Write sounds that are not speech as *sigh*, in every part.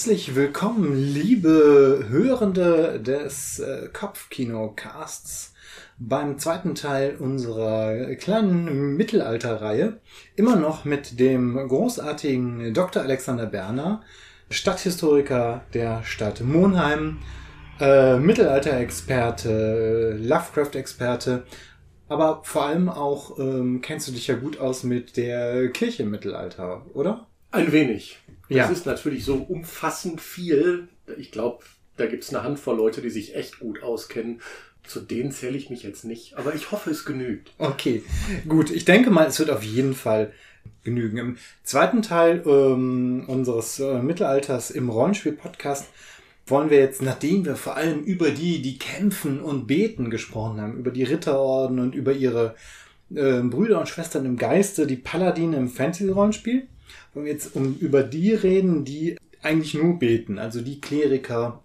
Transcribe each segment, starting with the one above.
Herzlich willkommen, liebe Hörende des äh, Kopfkino-Casts beim zweiten Teil unserer kleinen Mittelalterreihe. Immer noch mit dem großartigen Dr. Alexander Berner, Stadthistoriker der Stadt Monheim, äh, Mittelalter-Experte, Lovecraft-Experte, aber vor allem auch ähm, kennst du dich ja gut aus mit der Kirche im Mittelalter, oder? Ein wenig. Das Ja. ist natürlich so umfassend viel. Ich glaube, da gibt es eine Handvoll Leute, die sich echt gut auskennen. Zu denen zähle ich mich jetzt nicht, aber ich hoffe, es genügt. Okay, gut. Ich denke mal, es wird auf jeden Fall genügen. Im zweiten Teil ähm, unseres äh, Mittelalters im Rollenspiel-Podcast wollen wir jetzt, nachdem wir vor allem über die, die kämpfen und beten gesprochen haben, über die Ritterorden und über ihre äh, Brüder und Schwestern im Geiste, die Paladine im Fantasy-Rollenspiel, wollen wir jetzt um, über die reden, die eigentlich nur beten, also die Kleriker,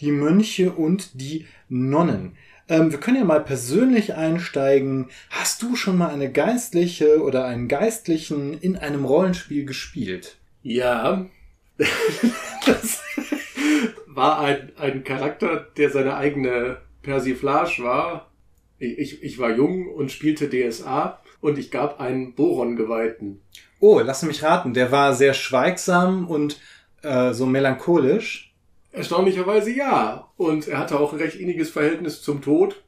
die Mönche und die Nonnen. Ähm, wir können ja mal persönlich einsteigen. Hast du schon mal eine Geistliche oder einen Geistlichen in einem Rollenspiel gespielt? Ja, *laughs* das war ein, ein Charakter, der seine eigene Persiflage war. Ich, ich war jung und spielte DSA und ich gab einen Boron-Geweihten. Oh, lass mich raten. Der war sehr schweigsam und äh, so melancholisch. Erstaunlicherweise ja. Und er hatte auch ein recht inniges Verhältnis zum Tod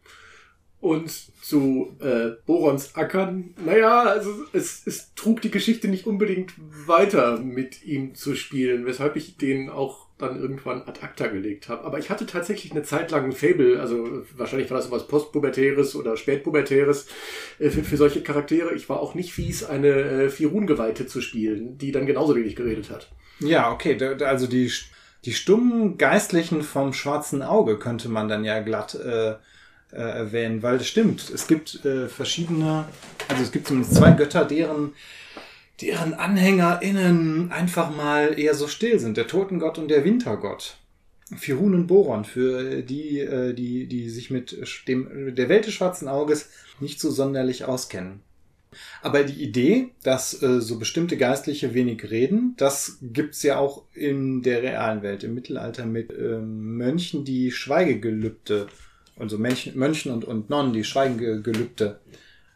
und zu äh, Borons Ackern. Naja, also es, es trug die Geschichte nicht unbedingt weiter mit ihm zu spielen, weshalb ich den auch dann irgendwann ad acta gelegt habe. Aber ich hatte tatsächlich eine Zeit lang ein Fable, also wahrscheinlich war das sowas Postpubertäres oder Spätpubertäres äh, für, für solche Charaktere. Ich war auch nicht fies, eine äh, Firun-Geweihte zu spielen, die dann genauso wenig geredet hat. Ja, okay. Also die, die stummen Geistlichen vom schwarzen Auge könnte man dann ja glatt äh, äh, erwähnen, weil das stimmt. Es gibt äh, verschiedene, also es gibt zumindest zwei Götter, deren deren AnhängerInnen einfach mal eher so still sind. Der Totengott und der Wintergott. Firun und Boron, für die, äh, die, die sich mit dem, der Welt des schwarzen Auges nicht so sonderlich auskennen. Aber die Idee, dass äh, so bestimmte Geistliche wenig reden, das gibt's ja auch in der realen Welt, im Mittelalter mit ähm, Mönchen, die Schweigegelübde, also Mönchen, Mönchen und, und Nonnen, die Schweigegelübde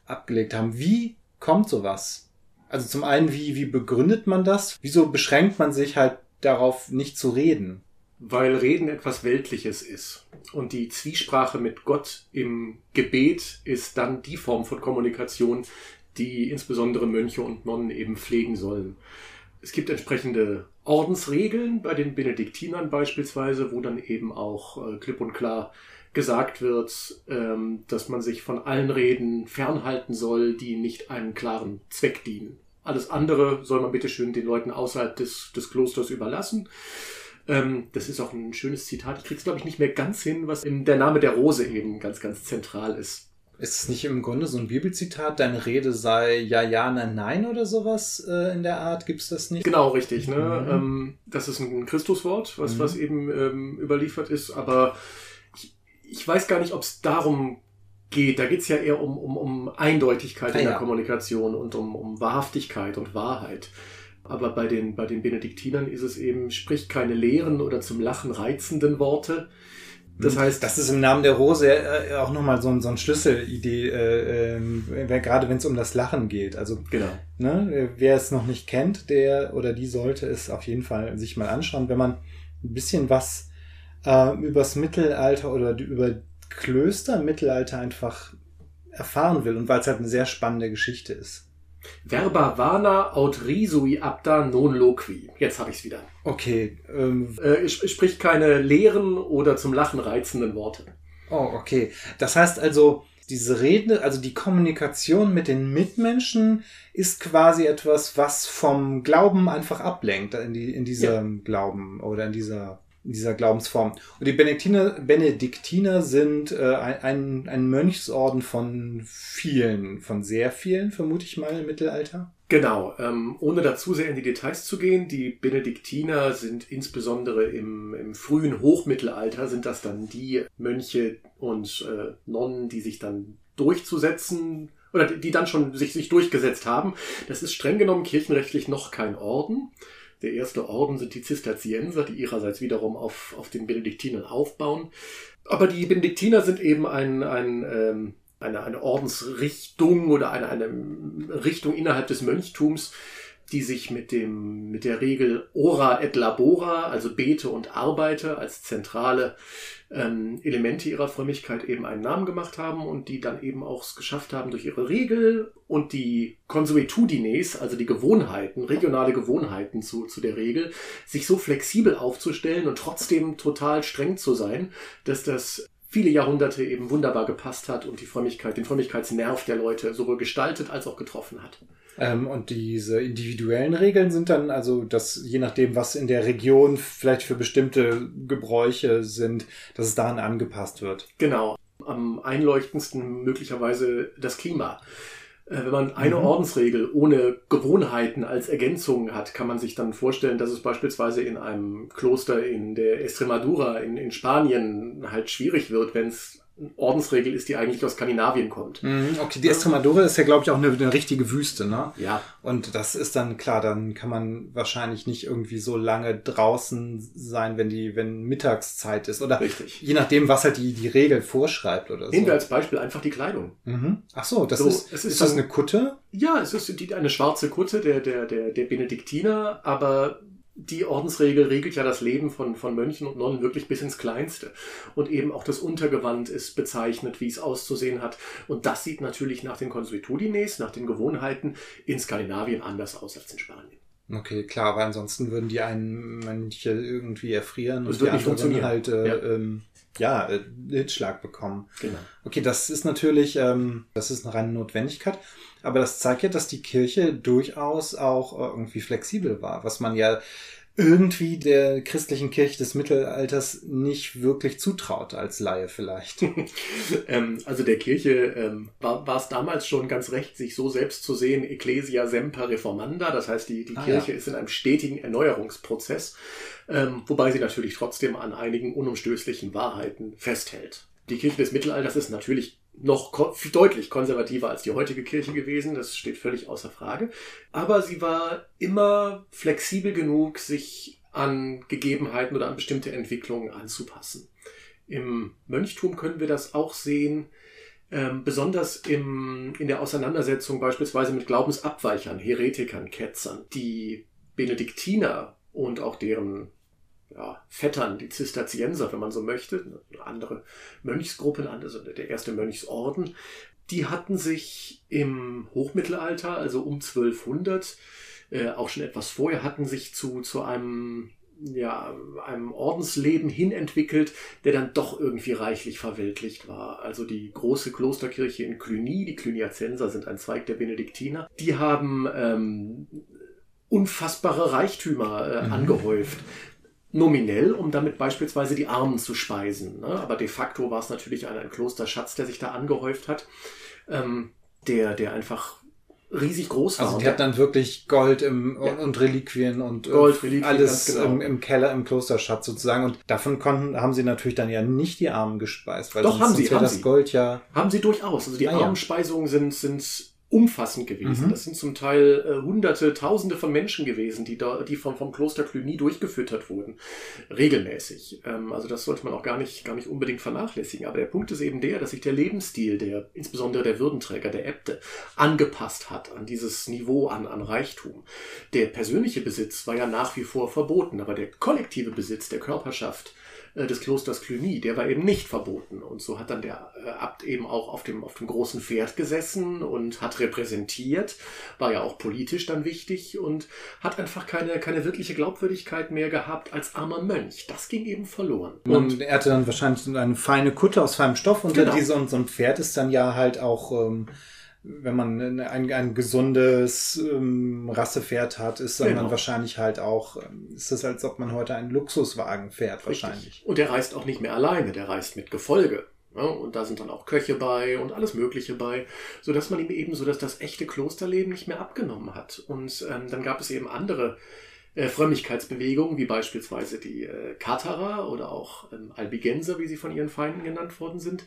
abgelegt haben. Wie kommt sowas? Also zum einen, wie, wie begründet man das? Wieso beschränkt man sich halt darauf, nicht zu reden? Weil Reden etwas Weltliches ist. Und die Zwiesprache mit Gott im Gebet ist dann die Form von Kommunikation, die insbesondere Mönche und Nonnen eben pflegen sollen. Es gibt entsprechende Ordensregeln bei den Benediktinern beispielsweise, wo dann eben auch äh, klipp und klar gesagt wird, ähm, dass man sich von allen Reden fernhalten soll, die nicht einem klaren Zweck dienen. Alles andere soll man bitteschön den Leuten außerhalb des, des Klosters überlassen. Ähm, das ist auch ein schönes Zitat. Ich krieg's, glaube ich, nicht mehr ganz hin, was in der Name der Rose eben ganz, ganz zentral ist. Ist es nicht im Grunde so ein Bibelzitat, deine Rede sei ja, ja, nein, nein oder sowas äh, in der Art? Gibt's das nicht? Genau, richtig. Ne? Mhm. Ähm, das ist ein Christuswort, was, Mhm. was eben ähm, überliefert ist. Aber ich, weiß gar nicht, ob es darum geht. Da geht's ja eher um, um, um Eindeutigkeit Ah, in der ja. Kommunikation und um, um Wahrhaftigkeit und Wahrheit. Aber bei den, bei den Benediktinern ist es eben, spricht keine leeren oder zum Lachen reizenden Worte. Das heißt, Das ist im Namen der Rose äh, auch nochmal so, ein- so eine Schlüsselidee, äh, wer- gerade wenn es um das Lachen geht. Also genau. ne, äh, wer es noch nicht kennt, der oder die sollte es auf jeden Fall sich mal anschauen, wenn man ein bisschen was äh, übers Mittelalter oder über Klöster im Mittelalter einfach erfahren will und weil es halt eine sehr spannende Geschichte ist. Verba vana aut risui apta non loqui. Jetzt habe ich's wieder. Okay, ähm, Äh, spricht keine leeren oder zum Lachen reizenden Worte. Oh, okay. Das heißt also, diese Rede, also die Kommunikation mit den Mitmenschen ist quasi etwas, was vom Glauben einfach ablenkt, in, die, in diesem Glauben oder in dieser, in dieser Glaubensform. Und die Benediktiner, Benediktiner sind äh, ein, ein, Mönchsorden von vielen, von sehr vielen, vermute ich mal, im Mittelalter. Genau, ähm, ohne da zu sehr in die Details zu gehen, die Benediktiner sind insbesondere im, im frühen Hochmittelalter, sind das dann die Mönche und äh, Nonnen, die sich dann durchzusetzen oder die, die dann schon sich, sich durchgesetzt haben. Das ist streng genommen kirchenrechtlich noch kein Orden, Der erste Orden sind die Zisterzienser, die ihrerseits wiederum auf, auf den Benediktinern aufbauen. Aber die Benediktiner sind eben ein, ein ähm, eine, eine Ordensrichtung oder eine, eine Richtung innerhalb des Mönchtums, die sich mit dem, mit der Regel ora et labora, also bete und arbeite als zentrale ähm, Elemente ihrer Frömmigkeit eben einen Namen gemacht haben und die dann eben auch es geschafft haben, durch ihre Regel und die Consuetudines, also die Gewohnheiten, regionale Gewohnheiten zu, zu der Regel, sich so flexibel aufzustellen und trotzdem total streng zu sein, dass das viele Jahrhunderte eben wunderbar gepasst hat und die Frömmigkeit, den Frömmigkeitsnerv der Leute sowohl gestaltet als auch getroffen hat. Ähm, und diese individuellen Regeln sind dann also, dass je nachdem, was in der Region vielleicht für bestimmte Gebräuche sind, dass es daran angepasst wird. Genau. Am einleuchtendsten möglicherweise das Klima. Äh, wenn man eine mhm. Ordensregel ohne Gewohnheiten als Ergänzung hat, kann man sich dann vorstellen, dass es beispielsweise in einem Kloster in der Estremadura in, in Spanien halt schwierig wird, wenn es Ordensregel ist, die eigentlich aus Skandinavien kommt. Mhm, okay, die Estremadura ist ja, glaube ich, auch eine, eine, richtige Wüste, ne? Ja. Und das ist dann klar, dann kann man wahrscheinlich nicht irgendwie so lange draußen sein, wenn die, wenn Mittagszeit ist. Oder Richtig. je nachdem, was halt die, die Regel vorschreibt oder so. Nehmen wir als Beispiel einfach die Kleidung. Mhm. Ach so, das so, ist, ist, ist das eine Kutte? Ja, es ist eine schwarze Kutte der, der, der, der Benediktiner, aber die Ordensregel regelt ja das Leben von, von Mönchen und Nonnen wirklich bis ins Kleinste. Und eben auch das Untergewand ist bezeichnet, wie es auszusehen hat. Und das sieht natürlich nach den Consuetudines, nach den Gewohnheiten in Skandinavien anders aus als in Spanien. Okay, klar, aber ansonsten würden die einen Mönche irgendwie erfrieren das und die anderen halt äh, ja. Ähm, ja, äh, Hitschlag bekommen. Genau. Okay, das ist natürlich, ähm, das ist eine reine Notwendigkeit, aber das zeigt ja, dass die Kirche durchaus auch äh, irgendwie flexibel war, was man ja irgendwie der christlichen Kirche des Mittelalters nicht wirklich zutraut, als Laie vielleicht. *laughs* ähm, also der Kirche ähm, war, war es damals schon ganz recht, sich so selbst zu sehen, Ecclesia semper reformanda, das heißt, die, die ah, Kirche ja. ist in einem stetigen Erneuerungsprozess, ähm, wobei sie natürlich trotzdem an einigen unumstößlichen Wahrheiten festhält. Die Kirche des Mittelalters ist natürlich noch deutlich konservativer als die heutige Kirche gewesen, das steht völlig außer Frage. Aber sie war immer flexibel genug, sich an Gegebenheiten oder an bestimmte Entwicklungen anzupassen. Im Mönchtum können wir das auch sehen, ähm, besonders im, in der Auseinandersetzung beispielsweise mit Glaubensabweichern, Heretikern, Ketzern. Die Benediktiner und auch deren ja, Vettern, die Zisterzienser, wenn man so möchte, andere Mönchsgruppen, also der erste Mönchsorden, die hatten sich im Hochmittelalter, also um 1200, äh, auch schon etwas vorher, hatten sich zu, zu einem ja, einem Ordensleben hin entwickelt, der dann doch irgendwie reichlich verweltlicht war. Also die große Klosterkirche in Cluny, die Cluniacenser sind ein Zweig der Benediktiner, die haben ähm, unfassbare Reichtümer äh, mhm. angehäuft nominell, um damit beispielsweise die Armen zu speisen. Ne? Aber de facto war es natürlich ein, ein Klosterschatz, der sich da angehäuft hat, ähm, der, der einfach riesig groß war. Also die hat dann wirklich Gold im, ja. und Reliquien und äh, Gold, Reliquien, alles genau. im, im, Keller, im Klosterschatz sozusagen. Und davon konnten, haben sie natürlich dann ja nicht die Armen gespeist, weil Doch, haben sie, haben das sie. Gold ja. Haben sie durchaus. Also die ah, Armenspeisungen ja. sind, sind umfassend gewesen. Mhm. Das sind zum Teil äh, Hunderte, Tausende von Menschen gewesen, die da, die vom, vom Kloster Cluny durchgefüttert wurden, regelmäßig. Ähm, also das sollte man auch gar nicht, gar nicht unbedingt vernachlässigen. Aber der Punkt ist eben der, dass sich der Lebensstil der, insbesondere der Würdenträger, der Äbte, angepasst hat an dieses Niveau an, an Reichtum. Der persönliche Besitz war ja nach wie vor verboten, aber der kollektive Besitz der Körperschaft des Klosters Cluny, der war eben nicht verboten. Und so hat dann der äh, Abt eben auch auf dem, auf dem großen Pferd gesessen und hat repräsentiert, war ja auch politisch dann wichtig und hat einfach keine, keine wirkliche Glaubwürdigkeit mehr gehabt als armer Mönch. Das ging eben verloren. Und, und er hatte dann wahrscheinlich eine feine Kutte aus feinem Stoff und genau. diese, und so ein Pferd ist dann ja halt auch, ähm, wenn man ein, ein gesundes ähm, Rassepferd hat, ist dann, genau. dann wahrscheinlich halt auch, ähm, ist es als ob man heute einen Luxuswagen fährt, Richtig. wahrscheinlich. Und der reist auch nicht mehr alleine, der reist mit Gefolge. Ja, und da sind dann auch Köche bei und alles Mögliche bei, so dass man ihm eben so, dass das echte Klosterleben nicht mehr abgenommen hat. Und ähm, dann gab es eben andere äh, Frömmigkeitsbewegungen, wie beispielsweise die äh, Katharer oder auch ähm, Albigenser, wie sie von ihren Feinden genannt worden sind,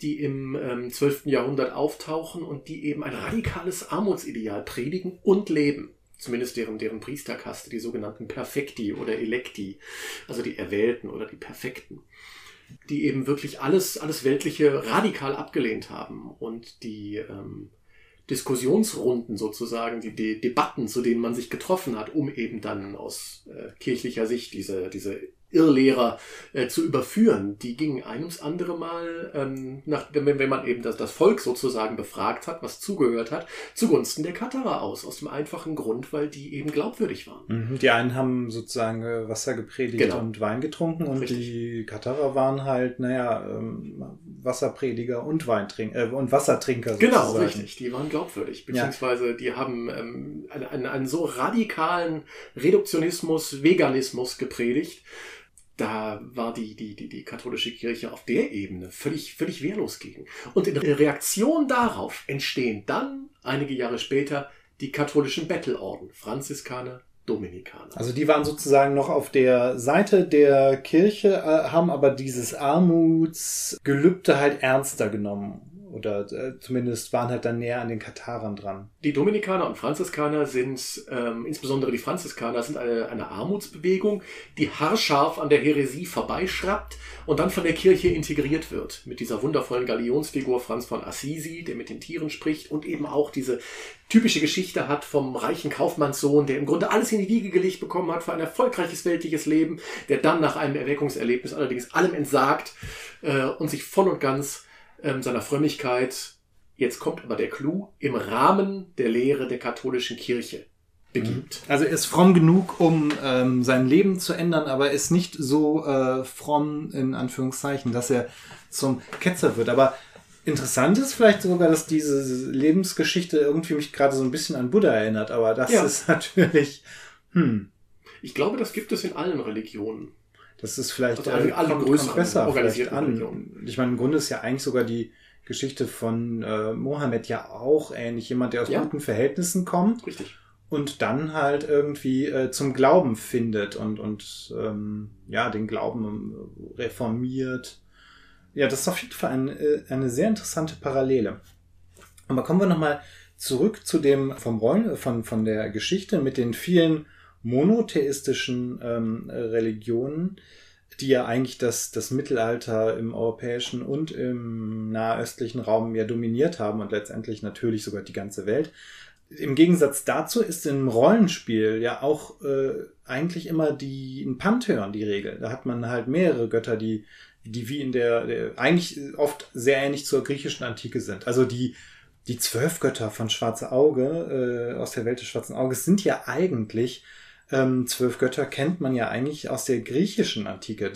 die im ähm, 12. Jahrhundert auftauchen und die eben ein radikales Armutsideal predigen und leben. zumindest deren, deren Priesterkaste, die sogenannten Perfekti oder Electi, also die Erwählten oder die Perfekten, die eben wirklich alles, alles Weltliche radikal abgelehnt haben und die ähm, Diskussionsrunden sozusagen, die, die Debatten, zu denen man sich getroffen hat, um eben dann aus äh, kirchlicher Sicht diese, diese Irrlehrer äh, zu überführen. Die gingen ein ums andere Mal, ähm, nach, wenn, wenn man eben das, das Volk sozusagen befragt hat, was zugehört hat, zugunsten der Katharer aus. Aus dem einfachen Grund, weil die eben glaubwürdig waren. Mhm. Die einen haben sozusagen äh, Wasser gepredigt Genau. und Wein getrunken und Richtig. die Katharer waren halt, naja, ähm, Wasserprediger und Weintrinker äh, und Wassertrinker Genau, sozusagen. richtig. Die waren glaubwürdig. Beziehungsweise die haben ähm, einen, einen, einen so radikalen Reduktionismus, Veganismus gepredigt. Da war die, die, die, die katholische Kirche auf der Ebene völlig, völlig wehrlos gegen. Und in Reaktion darauf entstehen dann, einige Jahre später, die katholischen Bettelorden, Franziskaner, Dominikaner. Also die waren sozusagen noch auf der Seite der Kirche, äh, haben aber dieses Armutsgelübde halt ernster genommen. Oder äh, zumindest waren halt dann näher an den Katharern dran. Die Dominikaner und Franziskaner sind, ähm, insbesondere die Franziskaner, sind eine, eine Armutsbewegung, die haarscharf an der Häresie vorbeischraubt und dann von der Kirche integriert wird. Mit dieser wundervollen Galionsfigur Franz von Assisi, der mit den Tieren spricht und eben auch diese typische Geschichte hat vom reichen Kaufmannssohn, der im Grunde alles in die Wiege gelegt bekommen hat für ein erfolgreiches weltliches Leben, der dann nach einem Erweckungserlebnis allerdings allem entsagt äh, und sich voll und ganz ähm, seiner Frömmigkeit, jetzt kommt aber der Clou, im Rahmen der Lehre der katholischen Kirche begibt. Also er ist fromm genug, um ähm, sein Leben zu ändern, aber ist nicht so äh, fromm in Anführungszeichen, dass er zum Ketzer wird. Aber interessant ist vielleicht sogar, dass diese Lebensgeschichte irgendwie mich gerade so ein bisschen an Buddha erinnert. Aber das Ja. ist *laughs* natürlich, hm, Ich glaube, das gibt es in allen Religionen. Das ist vielleicht Also alle- alle kommt- größeren kommt besser vielleicht an. Ich meine, im Grunde ist ja eigentlich sogar die Geschichte von äh, Mohammed ja auch ähnlich. Jemand, der aus Ja. guten Verhältnissen kommt Richtig. und dann halt irgendwie äh, zum Glauben findet und, und ähm, ja, den Glauben ähm, reformiert. Ja, das ist auf jeden Fall ein, äh, eine sehr interessante Parallele. Aber kommen wir nochmal zurück zu dem vom Rollen, von, von der Geschichte mit den vielen monotheistischen ähm, Religionen, die ja eigentlich das, das Mittelalter im europäischen und im nahöstlichen Raum ja dominiert haben und letztendlich natürlich sogar die ganze Welt. Im Gegensatz dazu ist im Rollenspiel ja auch äh, eigentlich immer die ein Pantheon die Regel. Da hat man halt mehrere Götter, die die wie in der, der eigentlich oft sehr ähnlich zur griechischen Antike sind. Also die die zwölf Götter von Schwarze Auge äh, aus der Welt des Schwarzen Auges sind ja eigentlich ähm, zwölf Götter kennt man ja eigentlich aus der griechischen Antike.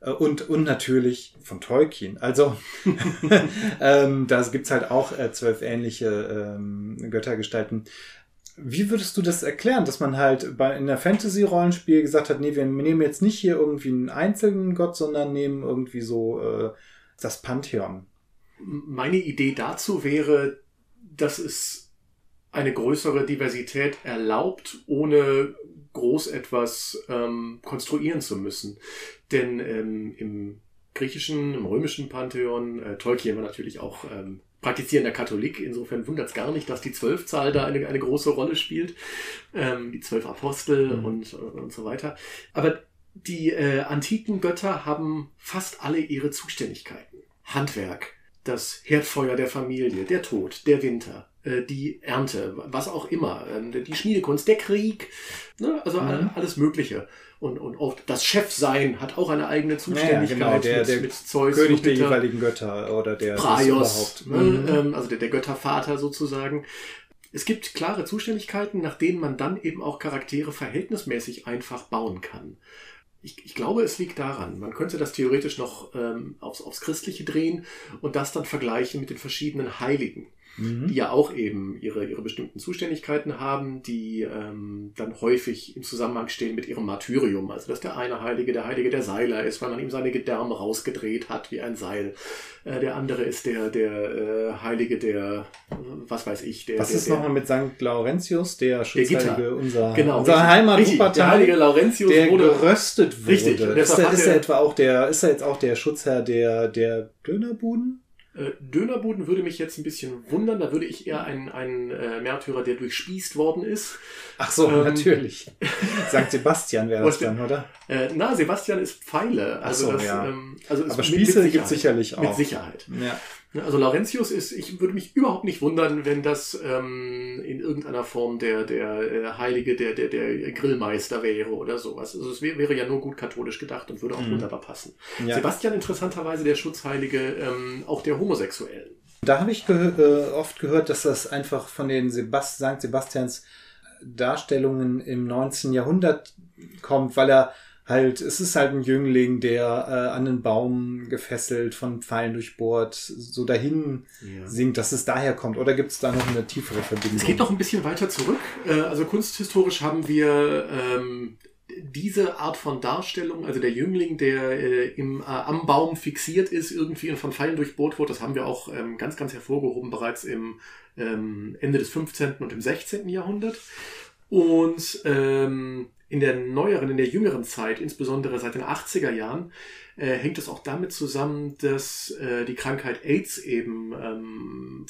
Äh, Und, und natürlich von Tolkien. Also *laughs* ähm, da gibt's halt auch äh, zwölf ähnliche ähm, Göttergestalten. Wie würdest du das erklären, dass man halt bei in der Fantasy-Rollenspiel gesagt hat, nee, wir nehmen jetzt nicht hier irgendwie einen einzelnen Gott, sondern nehmen irgendwie so äh, das Pantheon. Meine Idee dazu wäre, dass es eine größere Diversität erlaubt, ohne groß etwas ähm, konstruieren zu müssen. Denn ähm, im griechischen, im römischen Pantheon, äh, Tolkien war natürlich auch ähm, praktizierender Katholik, insofern wundert es gar nicht, dass die Zwölfzahl da eine, eine große Rolle spielt, ähm, die zwölf Apostel Mhm. und, und so weiter. Aber die äh, antiken Götter haben fast alle ihre Zuständigkeiten. Handwerk, das Herdfeuer der Familie, der Tod, der Winter, die Ernte, was auch immer, äh, die Schmiedekunst, der Krieg, ne? also Mhm. all- alles Mögliche. Und, und auch das Chefsein hat auch eine eigene Ja, Zuständigkeit genau, der- mit, der mit Zeus, König der jeweiligen Götter oder der Praios, überhaupt. ne? Mhm. ähm, also der, der Göttervater sozusagen. Es gibt klare Zuständigkeiten, nach denen man dann eben auch Charaktere verhältnismäßig einfach bauen kann. Ich, ich glaube, es liegt daran. Man könnte das theoretisch noch ähm, aufs, aufs Christliche drehen und das dann vergleichen mit den verschiedenen Heiligen, Mhm. die ja auch eben ihre, ihre bestimmten Zuständigkeiten haben, die ähm, dann häufig im Zusammenhang stehen mit ihrem Martyrium. Also dass der eine Heilige der Heilige der Seiler ist, weil man ihm seine Gedärme rausgedreht hat wie ein Seil. Äh, der andere ist der, der äh, Heilige der, was weiß ich, der. Was der, ist der, nochmal mit St. Laurentius, der. Schutzheilige unserer, Genau, richtig, Heimat richtig. Der heilige Laurentius der wurde geröstet wurde. Richtig, Ist er, hat ist er etwa auch der, ist er jetzt auch der Schutzherr der, der Dönerbuden? Äh, Dönerbuden würde mich jetzt ein bisschen wundern. Da würde ich eher einen, einen äh, Märtyrer, der durchspießt worden ist. Ach so, ähm, natürlich. St. Sebastian wäre das dann, oder? Äh, na, Sebastian ist Pfeile. Also, so, das, ja. ähm, also Aber Spieße gibt es sicherlich auch. Mit Sicherheit. Ja. Also Laurentius ist, ich würde mich überhaupt nicht wundern, wenn das ähm, in irgendeiner Form der, der äh, Heilige, der, der, der Grillmeister wäre oder sowas. Also es wär, wäre ja nur gut katholisch gedacht und würde auch mhm. wunderbar passen. Ja. Sebastian interessanterweise der Schutzheilige ähm, auch der Homosexuellen. Da habe ich ge äh, oft gehört, dass das einfach von den Sebast St. Sebastians Darstellungen im 19. Jahrhundert kommt, weil er halt, es ist halt ein Jüngling, der äh, an einen Baum gefesselt, von Pfeilen durchbohrt, so dahin ja. singt, dass es daher kommt. Oder gibt es da noch eine tiefere Verbindung? Es geht noch ein bisschen weiter zurück. Äh, also kunsthistorisch haben wir ähm, diese Art von Darstellung, also der Jüngling, der äh, im, äh, am Baum fixiert ist, irgendwie und von Pfeilen durchbohrt wird, das haben wir auch ähm, ganz, ganz hervorgehoben bereits im ähm, Ende des 15. und im 16. Jahrhundert. Und ähm, in der neueren, in der jüngeren Zeit, insbesondere seit den 80er Jahren, äh, hängt es auch damit zusammen, dass äh, die Krankheit AIDS eben ähm,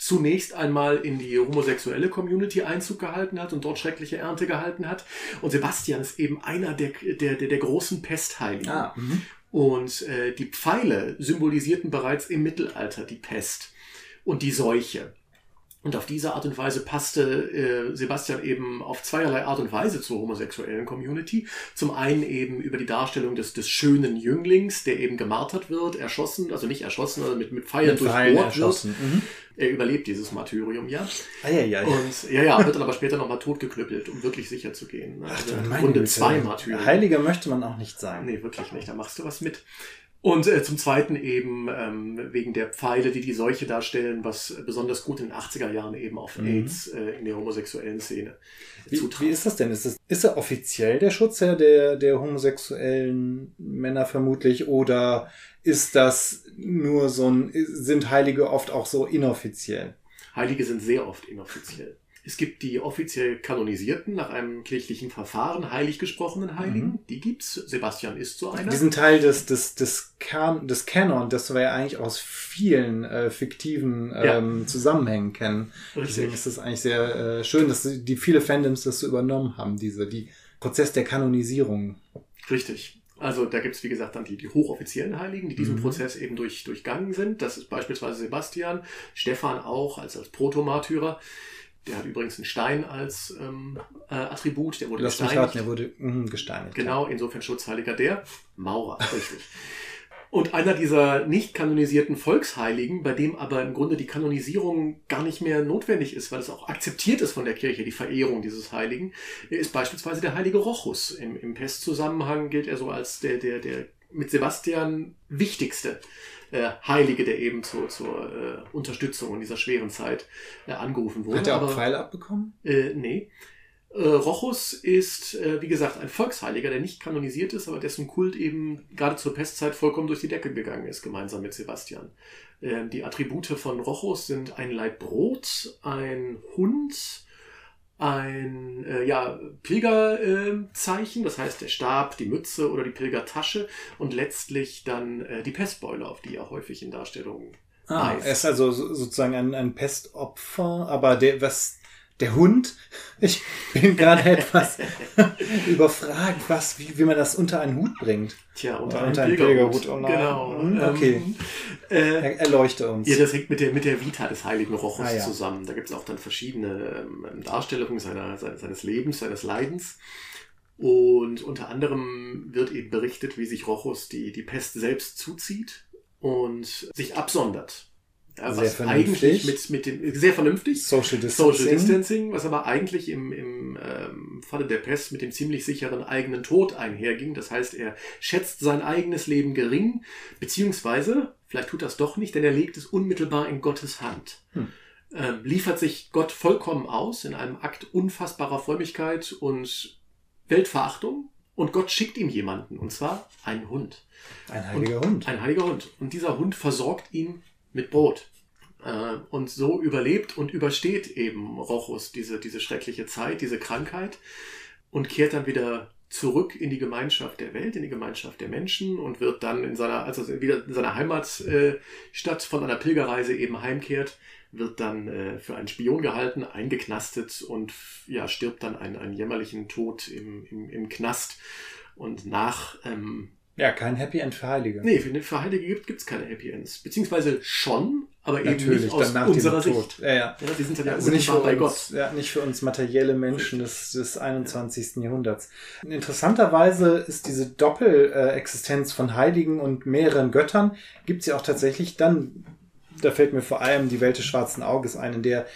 zunächst einmal in die homosexuelle Community Einzug gehalten hat und dort schreckliche Ernte gehalten hat. Und Sebastian ist eben einer der, der, der, der großen Pestheiligen. Ah, mhm. und äh, die Pfeile symbolisierten bereits im Mittelalter die Pest und die Seuche. Und auf diese Art und Weise passte äh, Sebastian eben auf zweierlei Art und Weise zur homosexuellen Community. Zum einen eben über die Darstellung des, des schönen Jünglings, der eben gemartert wird, erschossen, also nicht erschossen, sondern mit, mit Pfeilen durchbohrt wird. Mhm. Er überlebt dieses Martyrium, ja. Ah, ja, ja, ja. Und ja, ja, wird dann aber später nochmal totgeklüppelt, um wirklich sicher zu gehen. Also Ach, im Grunde zwei Martyrien. Heiliger möchte man auch nicht sein. Nee, wirklich nicht. Da machst du was mit. Und äh, zum Zweiten eben ähm, wegen der Pfeile, die die Seuche darstellen, was besonders gut in den 80er Jahren eben auf mhm. AIDS äh, in der homosexuellen Szene wie, zutraf. Wie ist das denn? Ist, das, ist er offiziell der Schutzherr der, der homosexuellen Männer vermutlich oder ist das nur so ein, sind Heilige oft auch so inoffiziell? Heilige sind sehr oft inoffiziell. Es gibt die offiziell kanonisierten, nach einem kirchlichen Verfahren heilig gesprochenen Heiligen. Mhm. Die gibt's. Sebastian ist so einer. Diesen Teil des, des, des, Can des Canon, das wir ja eigentlich aus vielen äh, fiktiven ähm, ja. Zusammenhängen kennen. Richtig. Deswegen ist es eigentlich sehr äh, schön, dass die viele Fandoms das so übernommen haben, diese, die Prozess der Kanonisierung. Richtig. Also da gibt's wie gesagt, dann die, die hochoffiziellen Heiligen, die diesen mhm. Prozess eben durch, durchgangen sind. Das ist beispielsweise Sebastian, Stefan auch als, als Protomärtyrer. Der hat übrigens einen Stein als ähm, äh, Attribut. Der wurde Lass gesteinigt. Raten, der wurde mh, gesteinigt. Genau, insofern Schutzheiliger der Maurer, richtig. Und einer dieser nicht kanonisierten Volksheiligen, bei dem aber im Grunde die Kanonisierung gar nicht mehr notwendig ist, weil es auch akzeptiert ist von der Kirche, die Verehrung dieses Heiligen, ist beispielsweise der heilige Rochus. Im, im Pestzusammenhang gilt er so als der, der, der mit Sebastian wichtigste äh, Heilige, der eben zur, zur äh, Unterstützung in dieser schweren Zeit äh, angerufen wurde. Hat er auch Aber, Pfeile abbekommen? Äh, nee. Äh, Rochus ist, äh, wie gesagt, ein Volksheiliger, der nicht kanonisiert ist, aber dessen Kult eben gerade zur Pestzeit vollkommen durch die Decke gegangen ist, gemeinsam mit Sebastian. Äh, die Attribute von Rochus sind ein Leib Brot, ein Hund, ein äh, ja, Pilgerzeichen, äh, das heißt der Stab, die Mütze oder die Pilgertasche und letztlich dann äh, die Pestbeule, auf die er häufig in Darstellungen Ah, er ist also sozusagen ein, ein Pestopfer, aber der, was der Hund. *laughs* Ich bin gerade etwas *laughs* überfragt, was, wie, wie man das unter einen Hut bringt. Tja, unter, unter einen Pilgerhut. Pilgerhut. Oh genau. Hm, okay. Ähm, äh, Erleuchte uns. Ja, das hängt mit der, mit der Vita des heiligen Rochus ah, ja. zusammen. Da gibt es auch dann verschiedene ähm, Darstellungen seiner, seines Lebens, seines Leidens. Und unter anderem wird eben berichtet, wie sich Rochus die, die Pest selbst zuzieht und sich absondert ja, sehr vernünftig. mit, mit dem, sehr vernünftig. Social Distancing. Social Distancing, was aber eigentlich im, im ähm, Falle der Pest mit dem ziemlich sicheren eigenen Tod einherging. Das heißt, er schätzt sein eigenes Leben gering, beziehungsweise, vielleicht tut das doch nicht, denn er legt es unmittelbar in Gottes Hand. Hm. Ähm, liefert sich Gott vollkommen aus in einem Akt unfassbarer Frömmigkeit und Weltverachtung. Und Gott schickt ihm jemanden, und zwar einen Hund. Ein heiliger und, Hund. Ein heiliger Hund. Und dieser Hund versorgt ihn mit Brot. Äh, und so überlebt und übersteht eben Rochus diese, diese schreckliche Zeit, diese Krankheit und kehrt dann wieder zurück in die Gemeinschaft der Welt, in die Gemeinschaft der Menschen und wird dann in seiner, also wieder in seiner Heimatstadt von einer Pilgerreise eben heimkehrt, wird dann äh, für einen Spion gehalten, eingeknastet und ja, stirbt dann einen, einen jämmerlichen Tod im, im, im Knast. Und nach ähm, ja, kein Happy End für Heilige. Nee, für, für Heilige gibt es keine Happy Ends. Beziehungsweise schon, aber Natürlich, eben nicht aus unserer Sicht. Ja, ja. Ja, die sind dann ja Also nicht für, bei uns, Gott. ja, nicht für uns materielle Menschen des, des 21. Jahrhunderts. Interessanterweise ist diese Doppelexistenz von Heiligen und mehreren Göttern, gibt es ja auch tatsächlich dann, da fällt mir vor allem die Welt des schwarzen Auges ein, in der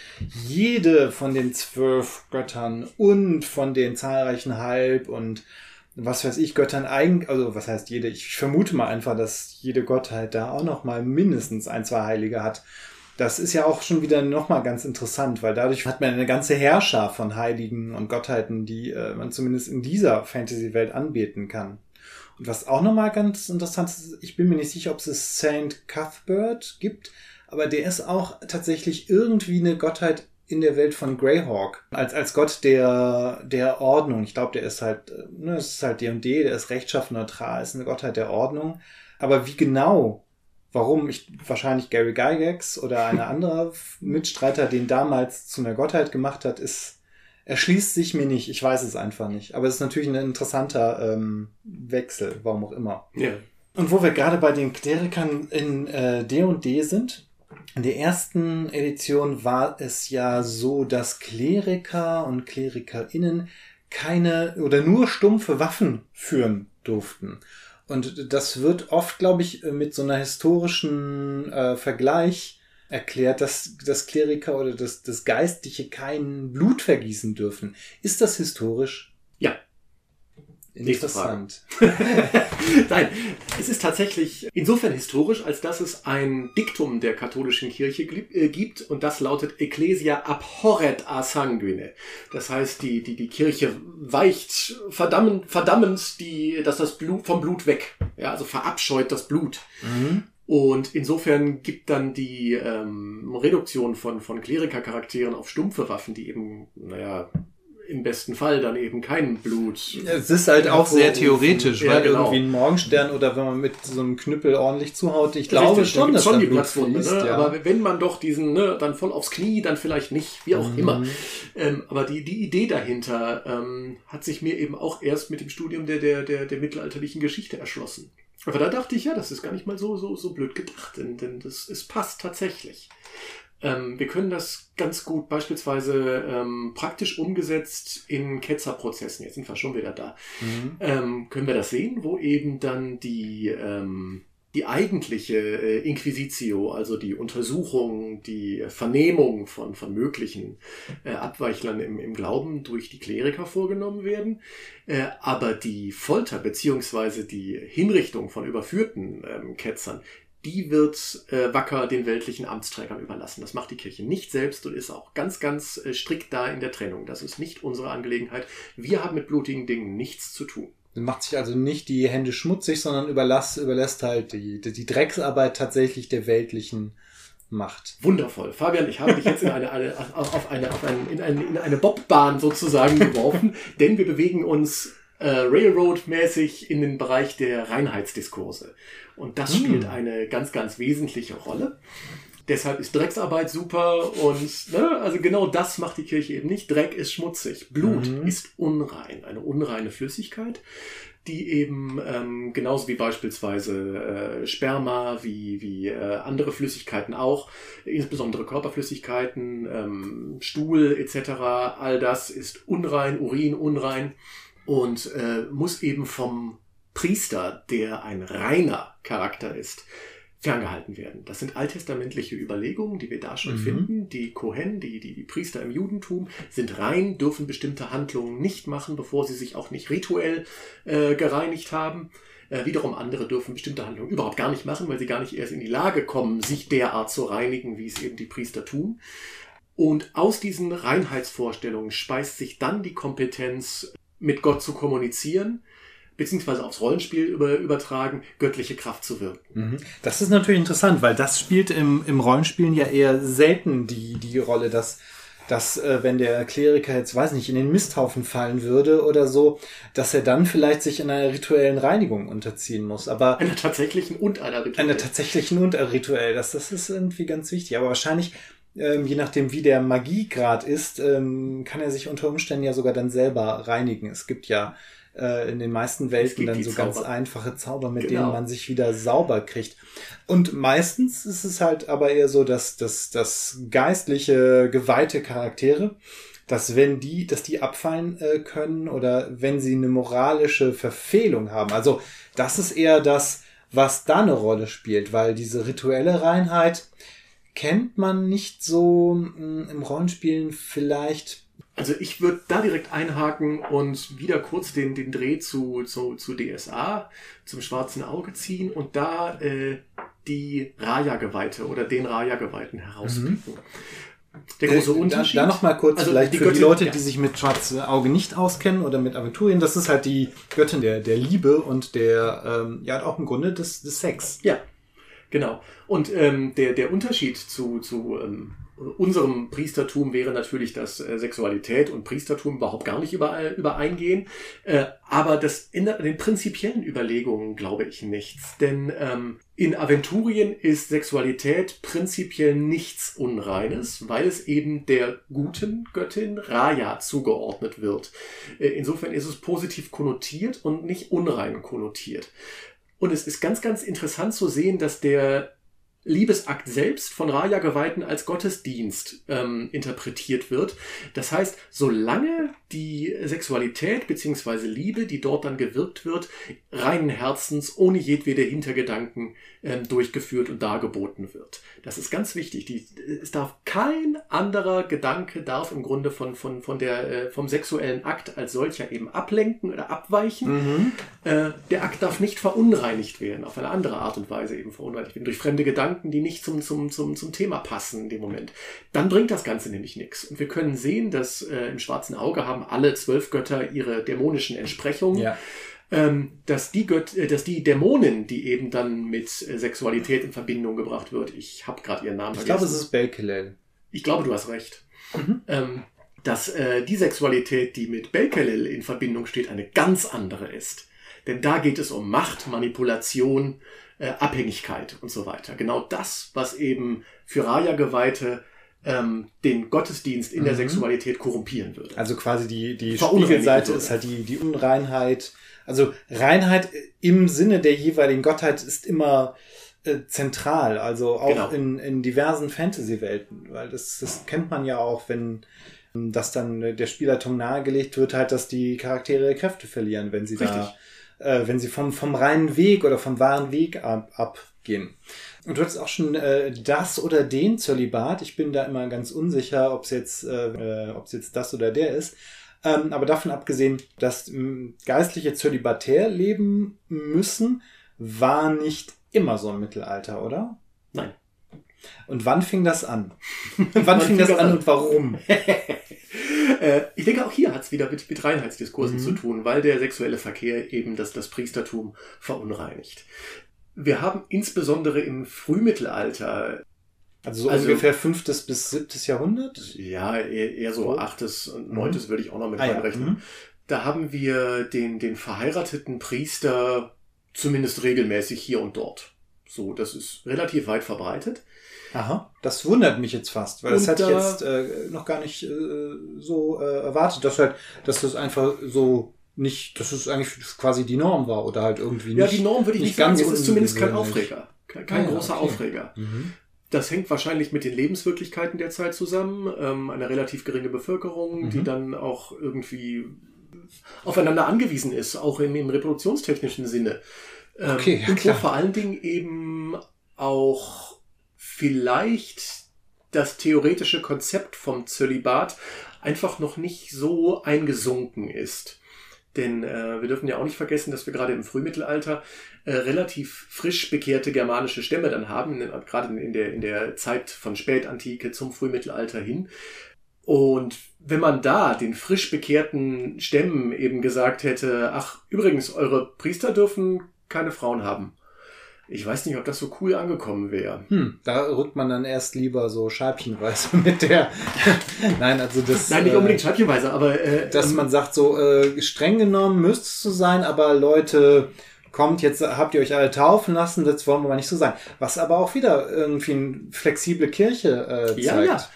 jede von den zwölf Göttern und von den zahlreichen Halb- und was weiß ich, Göttern eigen, also was heißt jede, ich vermute mal einfach, dass jede Gottheit da auch noch mal mindestens ein, zwei Heilige hat. Das ist ja auch schon wieder nochmal ganz interessant, weil dadurch hat man eine ganze Herrscher von Heiligen und Gottheiten, die äh, man zumindest in dieser Fantasy-Welt anbeten kann. Und was auch nochmal ganz interessant ist, ich bin mir nicht sicher, ob es Saint Cuthbert gibt, aber der ist auch tatsächlich irgendwie eine Gottheit in der Welt von Greyhawk. Als, als Gott der, der Ordnung. Ich glaube, der ist halt, ne, es ist halt D&D, der ist rechtschaffen neutral, ist eine Gottheit der Ordnung. Aber wie genau Warum? Ich, wahrscheinlich Gary Gygax oder ein *laughs* anderer Mitstreiter den damals zu einer Gottheit gemacht hat, ist, erschließt sich mir nicht. Ich weiß es einfach nicht. Aber es ist natürlich ein interessanter ähm, Wechsel, warum auch immer. Ja. Und wo wir gerade bei den Klerikern in äh, D&D sind, in der ersten Edition war es ja so, dass Kleriker und KlerikerInnen keine oder nur stumpfe Waffen führen durften. Und das wird oft, glaube ich, mit so einer historischen äh, Vergleich erklärt, dass das Kleriker oder das, das Geistliche kein Blut vergießen dürfen. Ist das historisch? Ja. Interessant. *laughs* Nein, es ist tatsächlich insofern historisch, als dass es ein Diktum der katholischen Kirche äh, gibt und das lautet Ecclesia abhorret a sanguine. Das heißt, die, die, die Kirche weicht verdammend, verdammend die, dass das Blut vom Blut weg. Ja, also verabscheut das Blut. Mhm. Und insofern gibt dann die ähm, Reduktion von, von Klerikercharakteren auf stumpfe Waffen, die eben, naja, im besten Fall dann eben kein Blut. Es ist halt auch sehr theoretisch, Ja, weil genau. irgendwie ein Morgenstern oder wenn man mit so einem Knüppel ordentlich zuhaut, ich glaube Richtig, schon, da dass schon die Platzwunde, fließt, ne? ja. aber wenn man doch diesen, ne, dann voll aufs Knie, dann vielleicht nicht, wie auch Mhm. immer. Ähm, aber die, die Idee dahinter ähm, hat sich mir eben auch erst mit dem Studium der, der, der, der mittelalterlichen Geschichte erschlossen. Aber da dachte ich, ja, das ist gar nicht mal so, so, so blöd gedacht, denn, denn das, es passt tatsächlich. Ähm, wir können das ganz gut beispielsweise ähm, praktisch umgesetzt in Ketzerprozessen, jetzt sind wir schon wieder da, Mhm. ähm, können wir das sehen, wo eben dann die, ähm, die eigentliche äh, Inquisitio, also die Untersuchung, die Vernehmung von, von möglichen äh, Abweichlern im, im Glauben durch die Kleriker vorgenommen werden, äh, aber die Folter beziehungsweise die Hinrichtung von überführten ähm, Ketzern, die wird äh, wacker den weltlichen Amtsträgern überlassen. Das macht die Kirche nicht selbst und ist auch ganz, ganz äh, strikt da in der Trennung. Das ist nicht unsere Angelegenheit. Wir haben mit blutigen Dingen nichts zu tun. Macht sich also nicht die Hände schmutzig, sondern überlässt, überlässt halt die, die, Drecksarbeit tatsächlich der weltlichen Macht. Wundervoll. Fabian, ich habe dich jetzt in eine, eine, auf eine, auf ein, in eine, in eine Bobbahn sozusagen geworfen, *laughs* denn wir bewegen uns äh, Railroad-mäßig in den Bereich der Reinheitsdiskurse. Und das Hm. spielt eine ganz, ganz wesentliche Rolle. Deshalb ist Drecksarbeit super und ne, also genau das macht die Kirche eben nicht. Dreck ist schmutzig. Blut Mhm. ist unrein, eine unreine Flüssigkeit, die eben ähm, genauso wie beispielsweise äh, Sperma, wie, wie äh, andere Flüssigkeiten auch, insbesondere Körperflüssigkeiten, ähm, Stuhl etc., all das ist unrein, Urin unrein und äh, muss eben vom Priester, der ein reiner Charakter ist, ferngehalten werden. Das sind alttestamentliche Überlegungen, die wir da schon Mhm. finden. Die Kohen, die, die, die Priester im Judentum, sind rein, dürfen bestimmte Handlungen nicht machen, bevor sie sich auch nicht rituell äh, gereinigt haben. Äh, wiederum andere dürfen bestimmte Handlungen überhaupt gar nicht machen, weil sie gar nicht erst in die Lage kommen, sich derart zu reinigen, wie es eben die Priester tun. Und aus diesen Reinheitsvorstellungen speist sich dann die Kompetenz, mit Gott zu kommunizieren, beziehungsweise aufs Rollenspiel über, übertragen, göttliche Kraft zu wirken. Mhm. Das ist natürlich interessant, weil das spielt im, im Rollenspielen ja eher selten die, die Rolle, dass dass äh, wenn der Kleriker jetzt, weiß nicht, in den Misthaufen fallen würde oder so, dass er dann vielleicht sich in einer rituellen Reinigung unterziehen muss. Aber einer tatsächlichen und einer rituellen. Einer tatsächlichen und einer rituell. Das, das ist irgendwie ganz wichtig. Aber wahrscheinlich, ähm, je nachdem wie der Magiegrad ist, ähm, kann er sich unter Umständen ja sogar dann selber reinigen. Es gibt ja äh, in den meisten Welten dann so Zauber. ganz einfache Zauber, mit genau. denen man sich wieder sauber kriegt. Und meistens ist es halt aber eher so, dass, dass, dass geistliche, geweihte Charaktere, dass wenn die, dass die abfallen äh, können oder wenn sie eine moralische Verfehlung haben. Also das ist eher das, was da eine Rolle spielt, weil diese rituelle Reinheit kennt man nicht so mh, mm, im Rollenspielen vielleicht also ich würde da direkt einhaken und wieder kurz den, den Dreh zu, zu, zu DSA, zum schwarzen Auge ziehen und da äh, die Raya-Geweihte oder den Raya-Geweihten herauspicken. Mhm. Der große äh, Unterschied. Da, da noch mal kurz also vielleicht die für Göttin, die Leute, ja. die sich mit schwarzem Auge nicht auskennen oder mit Aventurien. Das ist halt die Göttin der, der Liebe und der, ähm, ja, auch im Grunde des, des Sex. Ja, genau. Und ähm, der, der Unterschied zu, zu ähm, unserem Priestertum wäre natürlich, dass äh, Sexualität und Priestertum überhaupt gar nicht übereingehen. Äh, aber das in den prinzipiellen Überlegungen glaube ich nichts. Denn ähm, in Aventurien ist Sexualität prinzipiell nichts Unreines, weil es eben der guten Göttin Raya zugeordnet wird. Äh, insofern ist es positiv konnotiert und nicht unrein konnotiert. Und es ist ganz, ganz interessant zu sehen, dass der Liebesakt selbst von Raja-Geweihten als Gottesdienst ähm, interpretiert wird. Das heißt, solange die Sexualität beziehungsweise Liebe, die dort dann gewirkt wird, reinen Herzens, ohne jedwede Hintergedanken ähm, durchgeführt und dargeboten wird. Das ist ganz wichtig. Die, es darf kein anderer Gedanke darf im Grunde von, von, von der, äh, vom sexuellen Akt als solcher eben ablenken oder abweichen. Mhm. Äh, der Akt darf nicht verunreinigt werden, auf eine andere Art und Weise eben verunreinigt werden, durch fremde Gedanken, die nicht zum, zum, zum, zum Thema passen in dem Moment. Dann bringt das Ganze nämlich nichts. Und wir können sehen, dass äh, im schwarzen Auge haben alle zwölf Götter ihre dämonischen Entsprechungen. Ja ähm, dass, die Göt äh, dass die Dämonin, die eben dann mit äh, Sexualität in Verbindung gebracht wird, ich habe gerade ihren Namen ich vergessen. Ich glaube, es ist Belkelel. Ich glaube, du hast recht. Mhm. Ähm, dass äh, die Sexualität, die mit Belkelel in Verbindung steht, eine ganz andere ist. Denn da geht es um Macht, Manipulation, äh, Abhängigkeit und so weiter. Genau das, was eben für Raya-Geweihte ähm, den Gottesdienst in mhm. der Sexualität korrumpieren würde. Also quasi die, die Spiegelseite ist halt die, die Unreinheit, also Reinheit im Sinne der jeweiligen Gottheit ist immer äh, zentral, also auch genau. in, in diversen Fantasy-Welten, weil das, das kennt man ja auch, wenn ähm, das dann der Spielertum nahegelegt wird, halt, dass die Charaktere Kräfte verlieren, wenn sie Richtig. da, äh, wenn sie vom, vom reinen Weg oder vom wahren Weg ab, abgehen. Und du hattest auch schon äh, das oder den Zölibat. Ich bin da immer ganz unsicher, ob es jetzt, äh, es jetzt das oder der ist. Ähm, aber davon abgesehen, dass ähm, Geistliche zölibatär leben müssen, war nicht immer so im Mittelalter, oder? Nein. Und wann fing das an? *laughs* wann fing das an und warum? *laughs* äh, ich denke, auch hier hat es wieder mit, mit Reinheitsdiskursen mhm. zu tun, weil der sexuelle Verkehr eben das, das Priestertum verunreinigt. Wir haben insbesondere im Frühmittelalter also so also, ungefähr fünftes bis siebtes Jahrhundert? Ja, eher, eher so achtes und neuntes mhm. würde ich auch noch mit ah, reinrechnen. Ja. Mhm. Da haben wir den, den verheirateten Priester zumindest regelmäßig hier und dort. So, das ist relativ weit verbreitet. Aha, das wundert mich jetzt fast, weil und das hätte ich jetzt äh, noch gar nicht äh, so äh, erwartet, dass halt, dass das einfach so nicht, dass es eigentlich quasi die Norm war oder halt irgendwie nicht. Ja, die Norm würde ich nicht, sagen, es ist zumindest kein Aufreger. Kein, kein ah, großer okay. Aufreger. Mhm. Das hängt wahrscheinlich mit den Lebenswirklichkeiten der Zeit zusammen. Ähm, eine relativ geringe Bevölkerung, mhm. die dann auch irgendwie aufeinander angewiesen ist, auch im, im reproduktionstechnischen Sinne. Ähm, okay, ja, und klar. vor allen Dingen eben auch vielleicht das theoretische Konzept vom Zölibat einfach noch nicht so eingesunken ist. Denn äh, wir dürfen ja auch nicht vergessen, dass wir gerade im Frühmittelalter äh, relativ frisch bekehrte germanische Stämme dann haben, gerade in der, in der Zeit von Spätantike zum Frühmittelalter hin. Und wenn man da den frisch bekehrten Stämmen eben gesagt hätte, ach, übrigens, eure Priester dürfen keine Frauen haben, Ich weiß nicht, ob das so cool angekommen wäre. Hm, da rückt man dann erst lieber so scheibchenweise *laughs* mit der. *laughs* Nein, also das. Nein, nicht äh, unbedingt scheibchenweise, aber äh, dass ähm, man sagt, so äh, streng genommen müsste es so sein, aber Leute, kommt, jetzt habt ihr euch alle taufen lassen, das wollen wir mal nicht so sein. Was aber auch wieder irgendwie eine flexible Kirche äh, zeigt. Ja, ja.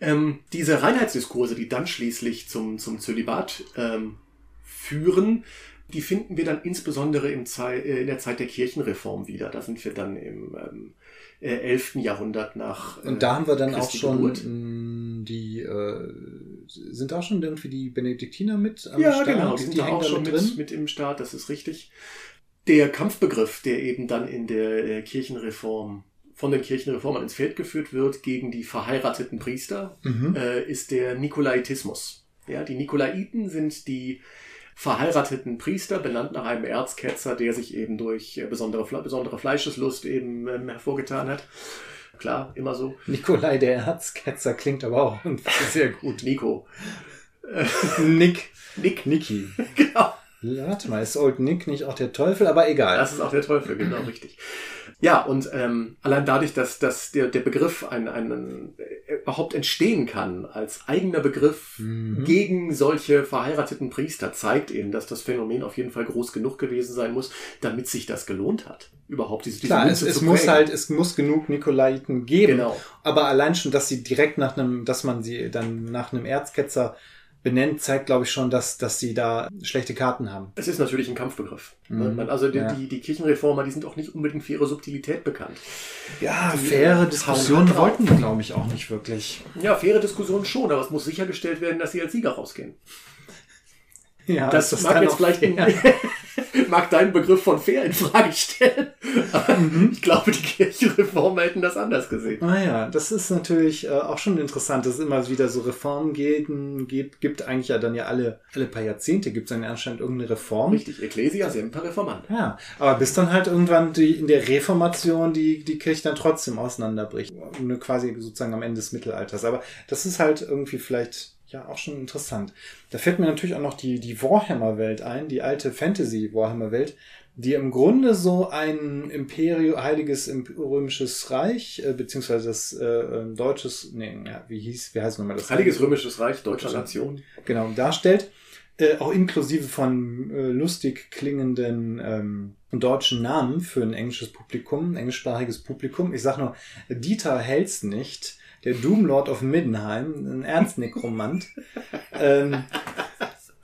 Ähm, diese Reinheitsdiskurse, die dann schließlich zum, zum Zölibat ähm, führen, die finden wir dann insbesondere im Zei äh, in der Zeit der Kirchenreform wieder. Da sind wir dann im ähm, äh, 11. Jahrhundert nach. Äh, Und da haben wir dann auch Christi schon Geburt. mh, die, äh, sind auch schon irgendwie die Benediktiner mit am Ja, Start? genau, die sind da hängen auch schon mit mit, mit im Staat, das ist richtig. Der Kampfbegriff, der eben dann in der äh, Kirchenreform von den Kirchenreformern ins Feld geführt wird gegen die verheirateten Priester, Mhm. äh, ist der Nikolaitismus. Ja, die Nikolaiten sind die verheirateten Priester, benannt nach einem Erzketzer, der sich eben durch äh, besondere, besondere Fleischeslust eben ähm, hervorgetan hat. Klar, immer so. Nikolai der Herzketzer klingt aber auch *laughs* sehr gut. Nico. Nick. Nick, Niki. *laughs* genau. Warte mal, ist Old Nick nicht auch der Teufel? Aber egal. Das ist auch der Teufel, genau richtig. Ja, und ähm, allein dadurch, dass, dass der, der Begriff ein, ein, äh, überhaupt entstehen kann als eigener Begriff Mhm. gegen solche verheirateten Priester, zeigt eben, dass das Phänomen auf jeden Fall groß genug gewesen sein muss, damit sich das gelohnt hat, überhaupt diese, diese Klar, es, Münze es zu muss halt, es muss genug Nikolaiten geben. Genau. Aber allein schon, dass sie direkt nach einem, dass man sie dann nach einem Erzketzer benennt, zeigt, glaube ich, schon, dass, dass sie da schlechte Karten haben. Es ist natürlich ein Kampfbegriff. Mhm. Man- Also die, Ja. die, die Kirchenreformer, die sind auch nicht unbedingt für ihre Subtilität bekannt. Ja, Die, faire äh, Diskussionen hauen halt wollten die, glaube ich, auch nicht wirklich. Ja, faire Diskussion schon, aber es muss sichergestellt werden, dass sie als Sieger rausgehen. Ja, Das, ist mag jetzt vielleicht *laughs* mag deinen Begriff von fair in Frage stellen. Mhm. ich glaube, die Kirchenreformer hätten das anders gesehen. Ah ja, das ist natürlich äh, auch schon interessant, dass es immer wieder so Reformen geben, gibt, gibt eigentlich ja dann ja alle, alle paar Jahrzehnte gibt es dann anscheinend irgendeine Reform. Richtig, Ecclesia semper reformant. Ja, aber bis dann halt irgendwann die, in der Reformation die, die Kirche dann trotzdem auseinanderbricht. Nur quasi sozusagen am Ende des Mittelalters. Aber das ist halt irgendwie vielleicht ja auch schon interessant. Da fällt mir natürlich auch noch die, die Warhammer-Welt ein, die alte Fantasy-Warhammer-Welt, die im Grunde so ein Imperium, heiliges römisches Reich, äh, beziehungsweise das äh, äh, deutsches, nee, ja, wie hieß, wie heißt nochmal das? Heiliges Römisches Reich deutscher Nation. genau, darstellt. Äh, auch inklusive von äh, lustig klingenden ähm, deutschen Namen für ein englisches Publikum, ein englischsprachiges Publikum. Ich sag nur, Dieter Helsnicht, der Doomlord of Middenheim, ein Ernstnekromant. ähm,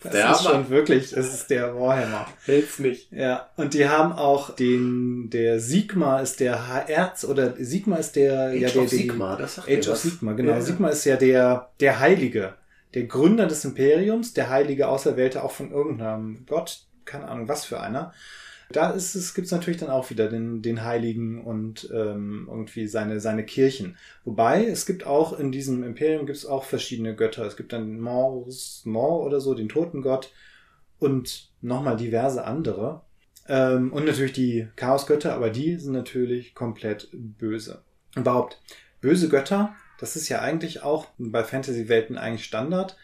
das Der ist Hammer. schon wirklich, das ist der Warhammer. Hält's nicht. Ja, und die haben auch den, der Sigma ist der Erz, oder Sigma ist der, ja, Age der, of Sigma, das sagt Age of was. Sigma, genau. Ja. Sigma ist ja der, der Heilige, der Gründer des Imperiums, der Heilige Auserwählte auch von irgendeinem Gott, keine Ahnung, was für einer. Da ist es, gibt's natürlich dann auch wieder den, den Heiligen und ähm, irgendwie seine, seine Kirchen. Wobei, es gibt auch in diesem Imperium gibt's auch verschiedene Götter. Es gibt dann Mors, Mor oder so, den Totengott und nochmal diverse andere. Ähm, und natürlich die Chaosgötter, aber die sind natürlich komplett böse. Überhaupt, böse Götter, das ist ja eigentlich auch bei Fantasy-Welten eigentlich Standard.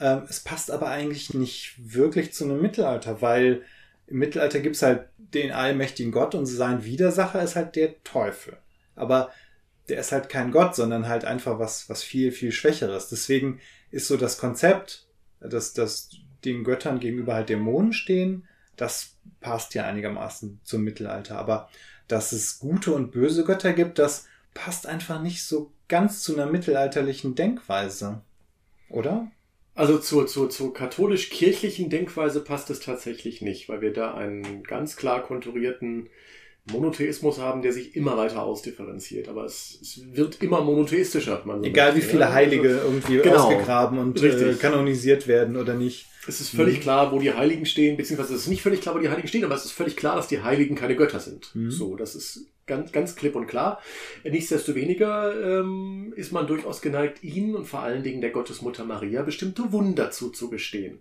Ähm, es passt aber eigentlich nicht wirklich zu einem Mittelalter, weil im Mittelalter gibt's halt den allmächtigen Gott und sein Widersacher ist halt der Teufel. Aber der ist halt kein Gott, sondern halt einfach was, was viel, viel Schwächeres. Deswegen ist so das Konzept, dass, dass den Göttern gegenüber halt Dämonen stehen, das passt ja einigermaßen zum Mittelalter. Aber dass es gute und böse Götter gibt, das passt einfach nicht so ganz zu einer mittelalterlichen Denkweise. Oder? Also zur, zur, zur katholisch-kirchlichen Denkweise passt es tatsächlich nicht, weil wir da einen ganz klar konturierten Monotheismus haben, der sich immer weiter ausdifferenziert. Aber es, es wird immer monotheistischer. Man so Egal wie viele ja. Heilige Also, irgendwie Genau. ausgegraben und äh, kanonisiert werden oder nicht. es ist völlig Mhm. klar, wo die Heiligen stehen, beziehungsweise es ist nicht völlig klar, wo die Heiligen stehen, aber es ist völlig klar, dass die Heiligen keine Götter sind. Mhm. So, das ist ganz, ganz klipp und klar. Nichtsdestoweniger ähm, ist man durchaus geneigt, ihnen und vor allen Dingen der Gottesmutter Maria bestimmte Wunder zuzugestehen,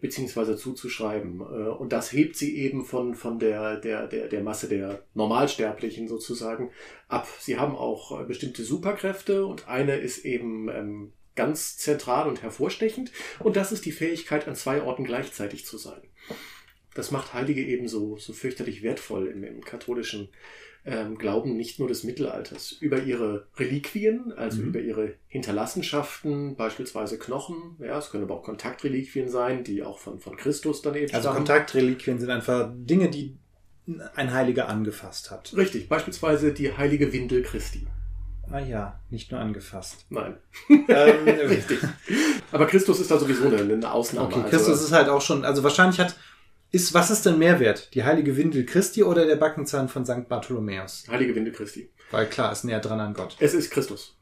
beziehungsweise zuzuschreiben. Äh, und das hebt sie eben von, von der, der, der, der Masse der Normalsterblichen sozusagen ab. Sie haben auch äh, bestimmte Superkräfte und eine ist eben ähm, ganz zentral und hervorstechend und das ist die Fähigkeit, an zwei Orten gleichzeitig zu sein. das macht Heilige eben so, so fürchterlich wertvoll im, im katholischen ähm, Glauben nicht nur des Mittelalters. Über ihre Reliquien, also Mhm. über ihre Hinterlassenschaften, beispielsweise Knochen, ja, es können aber auch Kontaktreliquien sein, die auch von, von Christus dann eben Also stammen. Kontaktreliquien sind einfach Dinge, die ein Heiliger angefasst hat. Richtig, beispielsweise die heilige Windel Christi. Ah ja, nicht nur angefasst. Nein, ähm, *laughs* richtig. Aber Christus ist da sowieso eine, eine Ausnahme. Okay, also, Christus ist halt auch schon, also wahrscheinlich hat, ist, was ist denn Mehrwert? Die heilige Windel Christi oder der Backenzahn von St. Bartholomäus? heilige Windel Christi. Weil klar, ist näher dran an Gott. Es ist Christus.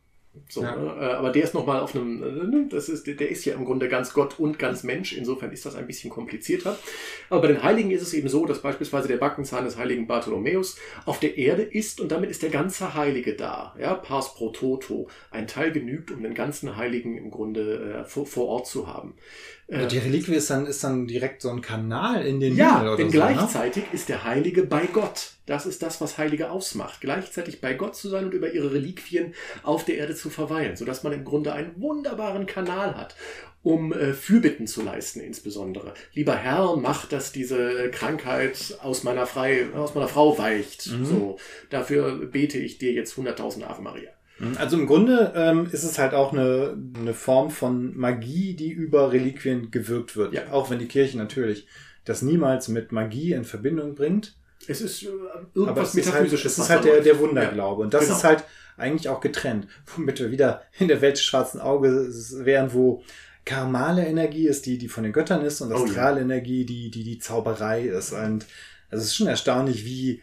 So, Ja. ne? Äh, Aber der ist nochmal auf einem, äh, das ist, der ist ja im Grunde ganz Gott und ganz Mensch. Insofern ist das ein bisschen komplizierter. Aber bei den Heiligen ist es eben so, dass beispielsweise der Backenzahn des heiligen Bartholomäus auf der Erde ist und damit ist der ganze Heilige da. Ja, pars pro toto. Ein Teil genügt, um den ganzen Heiligen im Grunde äh, vor, vor Ort zu haben. Äh, Die Reliquie ist dann, ist dann direkt so ein Kanal in den ja, Himmel oder denn so, ne? gleichzeitig ist der Heilige bei Gott. Das ist das, was Heilige ausmacht. Gleichzeitig bei Gott zu sein und über ihre Reliquien auf der Erde zu verweilen, sodass man im Grunde einen wunderbaren Kanal hat, um äh, Fürbitten zu leisten insbesondere. Lieber Herr, mach, dass diese Krankheit aus meiner, Frei, aus meiner Frau weicht. Mhm. So, dafür bete ich dir jetzt 100.000 Ave Maria. Also im Grunde ähm, ist es halt auch eine, eine Form von Magie, die über Reliquien gewirkt wird. Ja. Auch wenn die Kirche natürlich das niemals mit Magie in Verbindung bringt. Es ist äh, Aber irgendwas es ist halt, Metaphysisches. es ist halt da der, der Wunderglaube. Und das Genau. ist halt eigentlich auch getrennt. Womit wir wieder in der Welt des schwarzen Auges wären, wo karmale Energie ist, die, die von den Göttern ist, und Oh ja. astrale Energie, die, die die Zauberei ist. Und also es ist schon erstaunlich, wie,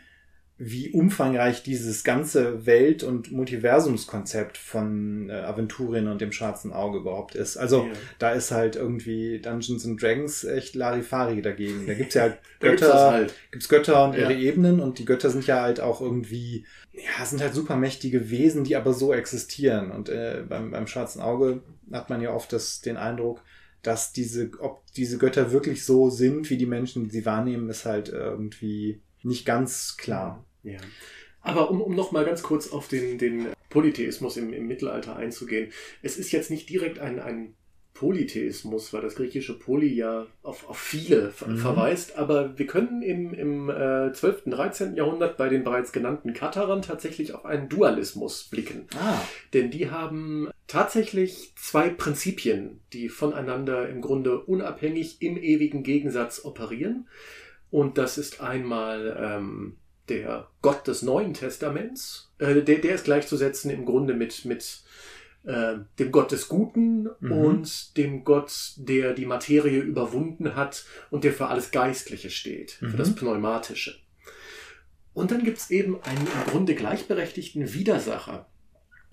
wie umfangreich dieses ganze Welt- und Multiversumskonzept von äh, Aventurien und dem schwarzen Auge überhaupt ist. Also Ja. da ist halt irgendwie Dungeons and Dragons echt Larifari dagegen. Da gibt's ja *laughs* gibt's das Götter, halt. gibt's Götter und Ja. ihre Ebenen und die Götter sind ja halt auch irgendwie, ja, sind halt supermächtige Wesen, die aber so existieren. Und äh, beim, beim schwarzen Auge hat man ja oft das, den Eindruck, dass diese, ob diese Götter wirklich so sind, wie die Menschen sie wahrnehmen, ist halt irgendwie nicht ganz klar. Ja. Aber um, um noch mal ganz kurz auf den, den Polytheismus im, im Mittelalter einzugehen. Es ist jetzt nicht direkt ein, ein Polytheismus, weil das griechische Poly ja auf, auf viele Mhm. verweist, aber wir können im, im äh, 12., 13. Jahrhundert bei den bereits genannten Katharern tatsächlich auf einen Dualismus blicken. Ah, Denn die haben tatsächlich zwei Prinzipien, die voneinander im Grunde unabhängig im ewigen Gegensatz operieren. Und das ist einmal ähm, der Gott des Neuen Testaments. Äh, der, der ist gleichzusetzen im Grunde mit, mit äh, dem Gott des Guten Mhm. und dem Gott, der die Materie überwunden hat und der für alles Geistliche steht, für Mhm. das Pneumatische. Und dann gibt's eben einen im Grunde gleichberechtigten Widersacher,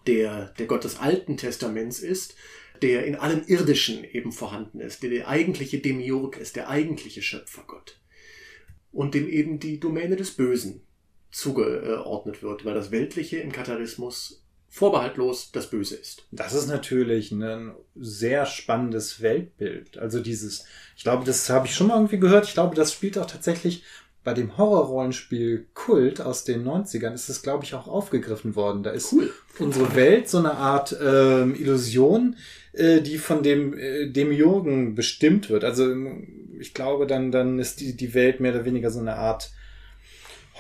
der der Gott des Alten Testaments ist, der in allem Irdischen eben vorhanden ist, der der eigentliche Demiurg ist, der eigentliche Schöpfergott. Und dem eben die Domäne des Bösen zugeordnet wird, weil das Weltliche im Katharismus vorbehaltlos das Böse ist. das ist natürlich ein sehr spannendes Weltbild. Also dieses, ich glaube, das habe ich schon mal irgendwie gehört. Ich glaube, das spielt auch tatsächlich bei dem Horrorrollenspiel Kult aus den 90ern ist es, glaube ich, auch aufgegriffen worden. Da ist Cool. unsere Welt so eine Art ähm, Illusion, äh, die von dem äh, Demiurgen bestimmt wird. Also ähm, ich glaube, dann dann ist die die Welt mehr oder weniger so eine Art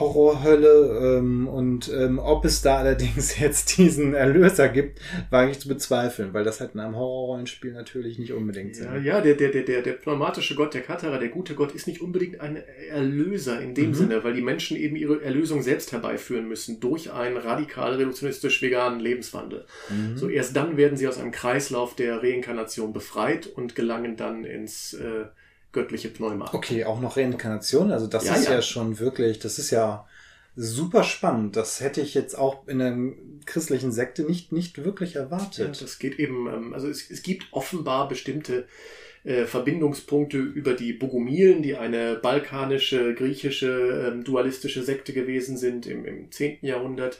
Horrorhölle ähm, und ähm, ob es da allerdings *laughs* jetzt diesen Erlöser gibt, wage ich zu bezweifeln, weil das halt in einem Horrorrollenspiel natürlich nicht unbedingt Ja, sind. ja der, der, der, der, der pneumatische Gott, der Katharer, der gute Gott, ist nicht unbedingt ein Erlöser in dem Mhm. Sinne, weil die Menschen eben ihre Erlösung selbst herbeiführen müssen durch einen radikal reduktionistisch-veganen Lebenswandel. Mhm. So erst dann werden sie aus einem Kreislauf der Reinkarnation befreit und gelangen dann ins äh, göttliche Pneuma. Okay, auch noch Reinkarnation, also das Ja, ist ja. ja. schon wirklich, das ist ja super spannend. Das hätte ich jetzt auch in einer christlichen Sekte nicht, nicht wirklich Ja, erwartet. das geht eben, ähm, also es, es gibt offenbar bestimmte äh, Verbindungspunkte über die Bogomilen, die eine balkanische, griechische, ähm, dualistische Sekte gewesen sind im, im 10. Jahrhundert.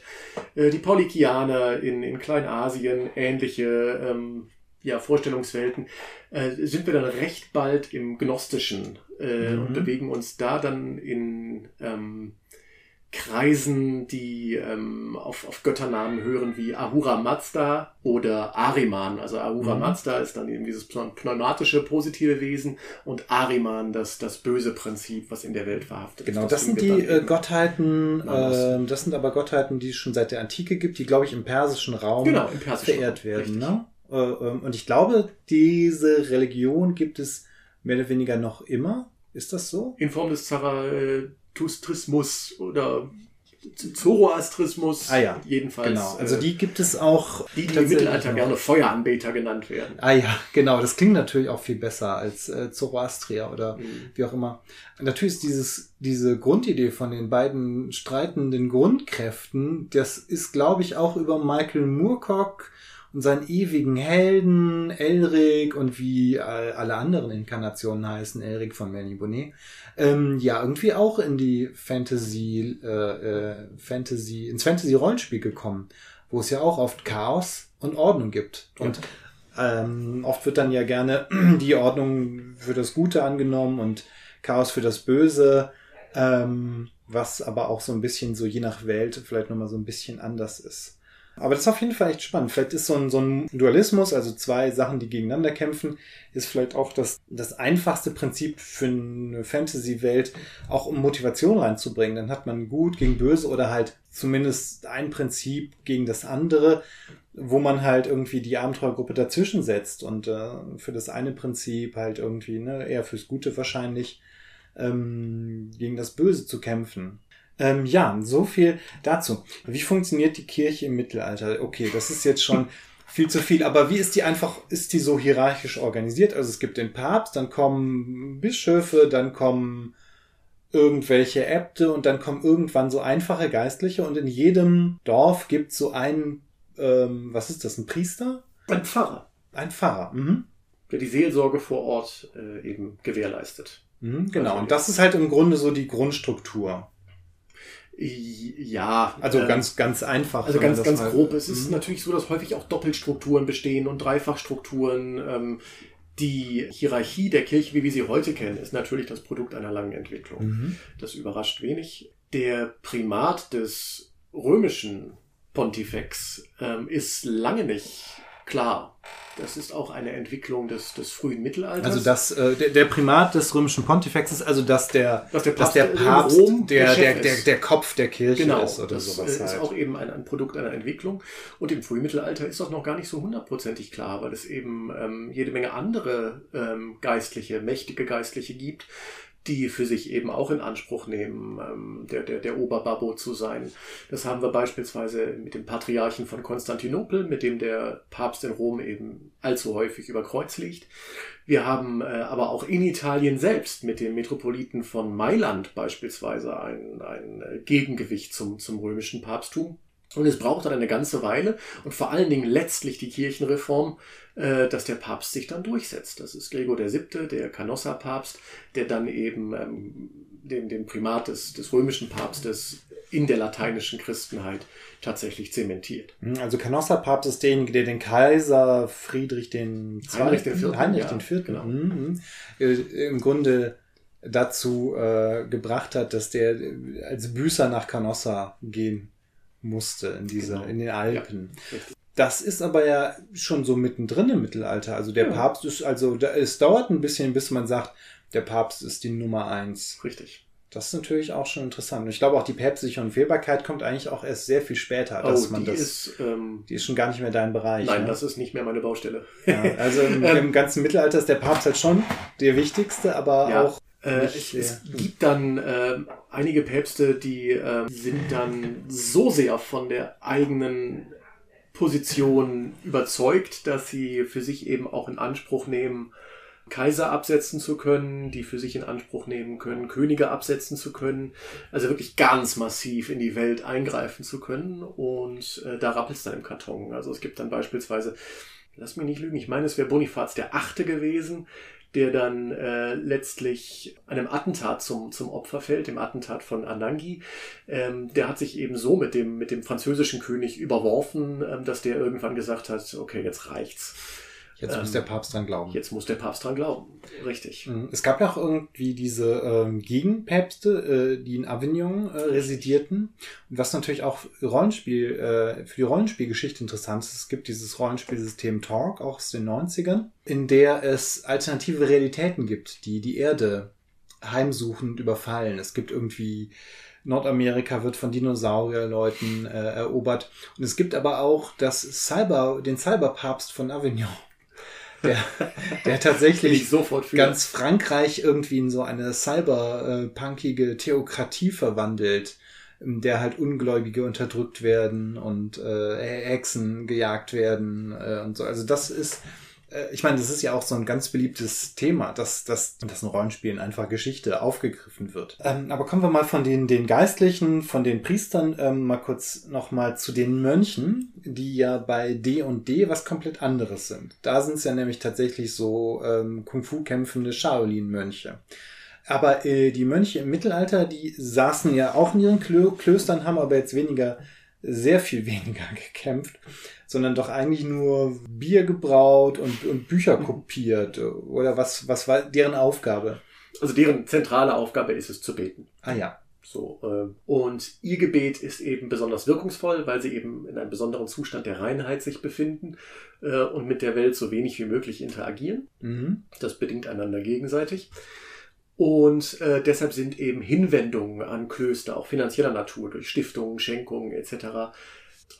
Äh, die Paulikianer in, in Kleinasien, ähnliche ähm, ja, Vorstellungswelten, äh, sind wir dann recht bald im Gnostischen äh, Mhm. und bewegen uns da dann in ähm, Kreisen, die ähm, auf, auf Götternamen hören wie Ahura Mazda oder Ariman. Also Ahura mhm. Mazda ist dann eben dieses pneumatische positive Wesen und Ariman das, das böse Prinzip, was in der Welt verhaftet genau, ist. Genau, das sind die äh, Gottheiten, äh, das sind aber Gottheiten, die es schon seit der Antike gibt, die, glaube ich, im persischen Raum genau, im persischen verehrt Raum, werden. Ne? Äh, ähm, und ich glaube, diese Religion gibt es mehr oder weniger noch immer. Ist das so? In Form des Zarathustrismus oder Zoroastrismus. Ah ja, jedenfalls. Genau. Also die gibt es auch. Die, die im Mittelalter gerne Feueranbeter genannt werden. Ah ja, genau. Das klingt natürlich auch viel besser als äh, Zoroastrier oder mhm. wie auch immer. Natürlich ist dieses, diese Grundidee von den beiden streitenden Grundkräften, das ist, glaube ich, auch über Michael Moorcock und seinen ewigen Helden, Elric und wie alle anderen Inkarnationen heißen, Elric von Melanie Bonnet, ähm, ja, irgendwie auch in die Fantasy, äh, äh, Fantasy, ins Fantasy-Rollenspiel gekommen, wo es ja auch oft Chaos und Ordnung gibt. Und ähm, oft wird dann ja gerne *clears throat* die Ordnung für das Gute angenommen und Chaos für das Böse, ähm, was aber auch so ein bisschen so je nach Welt vielleicht nochmal so ein bisschen anders ist. Aber das ist auf jeden Fall echt spannend. Vielleicht ist so ein, so ein Dualismus, also zwei Sachen, die gegeneinander kämpfen, ist vielleicht auch das, das einfachste Prinzip für eine Fantasy-Welt, auch um Motivation reinzubringen. Dann hat man gut gegen böse oder halt zumindest ein Prinzip gegen das andere, wo man halt irgendwie die Abenteuergruppe dazwischen setzt und äh, für das eine Prinzip halt irgendwie, ne, eher fürs Gute wahrscheinlich, ähm, gegen das Böse zu kämpfen. Ähm, ja, so viel dazu. Wie funktioniert die Kirche im Mittelalter? Okay, das ist jetzt schon viel zu viel, aber wie ist die einfach, ist die so hierarchisch organisiert? Also es gibt den Papst, dann kommen Bischöfe, dann kommen irgendwelche Äbte und dann kommen irgendwann so einfache Geistliche und in jedem Dorf gibt so einen, ähm, was ist das, ein Priester? Ein Pfarrer. Ein Pfarrer, mhm. Der die Seelsorge vor Ort äh, eben gewährleistet. Mhm, genau, und das ist halt im Grunde so die Grundstruktur. Ja. Also äh, ganz, ganz einfach. Also ganz, ganz grob. Es ist mhm. natürlich so, dass häufig auch Doppelstrukturen bestehen und Dreifachstrukturen. Ähm, die Hierarchie der Kirche, wie wir sie heute kennen, ist natürlich das Produkt einer langen Entwicklung. Mhm. Das überrascht wenig. Der Primat des römischen Pontifex ähm, ist lange nicht klar. Das ist auch eine Entwicklung des, des frühen Mittelalters. Also das, äh, der, der Primat des römischen Pontifex ist also, dass der, dass der Papst, dass der, Papst Rom der, der, der, der, Kopf der Kirche genau, ist oder das sowas. Das ist halt. auch eben ein, ein Produkt einer Entwicklung. Und im Frühmittelalter ist das noch gar nicht so hundertprozentig klar, weil es eben ähm, jede Menge andere ähm, geistliche, mächtige Geistliche gibt, die für sich eben auch in Anspruch nehmen, ähm, der, der, der Oberbabbo zu sein. Das haben wir beispielsweise mit dem Patriarchen von Konstantinopel, mit dem der Papst in Rom eben allzu häufig über Kreuz liegt. Wir haben äh, aber auch in Italien selbst mit dem Metropoliten von Mailand beispielsweise ein, ein Gegengewicht zum, zum römischen Papsttum. Und es braucht dann eine ganze Weile und vor allen Dingen letztlich die Kirchenreform, äh, dass der Papst sich dann durchsetzt. Das ist Gregor VII., der Canossa-Papst, der dann eben ähm, den, den Primat des, des römischen Papstes in der lateinischen Christenheit tatsächlich zementiert. Hm, also Canossa-Papst ist derjenige, der den Kaiser Friedrich den Heinrich IV. Heinrich ja, IV. Genau. Mhm. Im Grunde dazu äh, gebracht hat, dass der als Büßer nach Canossa gehen musste in dieser, genau. in den Alpen. Ja, das ist aber ja schon so mittendrin im Mittelalter. Also der ja. Papst ist, also es dauert ein bisschen, bis man sagt, der Papst ist die Nummer eins. Richtig. Das ist natürlich auch schon interessant. Und ich glaube auch die päpstliche Unfehlbarkeit kommt eigentlich auch erst sehr viel später, dass oh, man die das. Ist, ähm, die ist schon gar nicht mehr dein Bereich. Nein, ne? das ist nicht mehr meine Baustelle. Ja, also im, *laughs* ähm, im, ganzen Mittelalter ist der Papst halt schon der wichtigste, aber ja. auch äh, es, es, gibt dann äh, einige Päpste, die äh, sind dann so sehr von der eigenen Position überzeugt, dass sie für sich eben auch in Anspruch nehmen, Kaiser absetzen zu können, die für sich in Anspruch nehmen können, Könige absetzen zu können, also wirklich ganz massiv in die Welt eingreifen zu können und äh, da rappelt es dann im Karton. Also es gibt dann beispielsweise, lass mich nicht lügen, ich meine, es wäre Bonifaz der Achte gewesen, der dann äh, letztlich einem Attentat zum, zum Opfer fällt, dem Attentat von Anangi. Ähm, der hat sich eben so mit dem, mit dem französischen König überworfen, ähm, dass der irgendwann gesagt hat, okay, jetzt reicht's. Jetzt muss Ähm, der Papst dran glauben. Jetzt muss der Papst dran glauben. Richtig. Mhm. Es gab ja auch irgendwie diese ähm, Gegenpäpste, äh, die in Avignon äh, residierten. Und was natürlich auch Rollenspiel, äh, für die Rollenspielgeschichte interessant ist, es gibt dieses Rollenspielsystem Talk, auch aus den 90ern, in der es alternative Realitäten gibt, die die Erde heimsuchend überfallen. Es gibt irgendwie Nordamerika wird von Dinosaurierleuten äh, erobert. Und es gibt aber auch das Cyber, den Cyberpapst von Avignon. Der, der tatsächlich ganz Frankreich irgendwie in so eine cyberpunkige Theokratie verwandelt, in der halt Ungläubige unterdrückt werden und äh, Hexen gejagt werden äh, und so. Also das ist, ich meine, das ist ja auch so ein ganz beliebtes Thema, dass, dass, dass in Rollenspielen einfach Geschichte aufgegriffen wird. Ähm, aber kommen wir mal von den, den Geistlichen, von den Priestern ähm, mal kurz nochmal zu den Mönchen, die ja bei D und D was komplett anderes sind. Da sind es ja nämlich tatsächlich so ähm, Kung-Fu kämpfende Shaolin-Mönche. Aber äh, die Mönche im Mittelalter, die saßen ja auch in ihren Klö Klöstern, haben aber jetzt weniger, sehr viel *laughs* weniger gekämpft, sondern doch eigentlich nur Bier gebraut und, und Bücher kopiert. Oder was, was war deren Aufgabe? Also deren zentrale Aufgabe ist es zu beten. Ah ja. So, äh, und ihr Gebet ist eben besonders wirkungsvoll, weil sie eben in einem besonderen Zustand der Reinheit sich befinden äh, und mit der Welt so wenig wie möglich interagieren. Mhm. Das bedingt einander gegenseitig. Und äh, deshalb sind eben Hinwendungen an Klöster, auch finanzieller Natur, durch Stiftungen, Schenkungen etc.,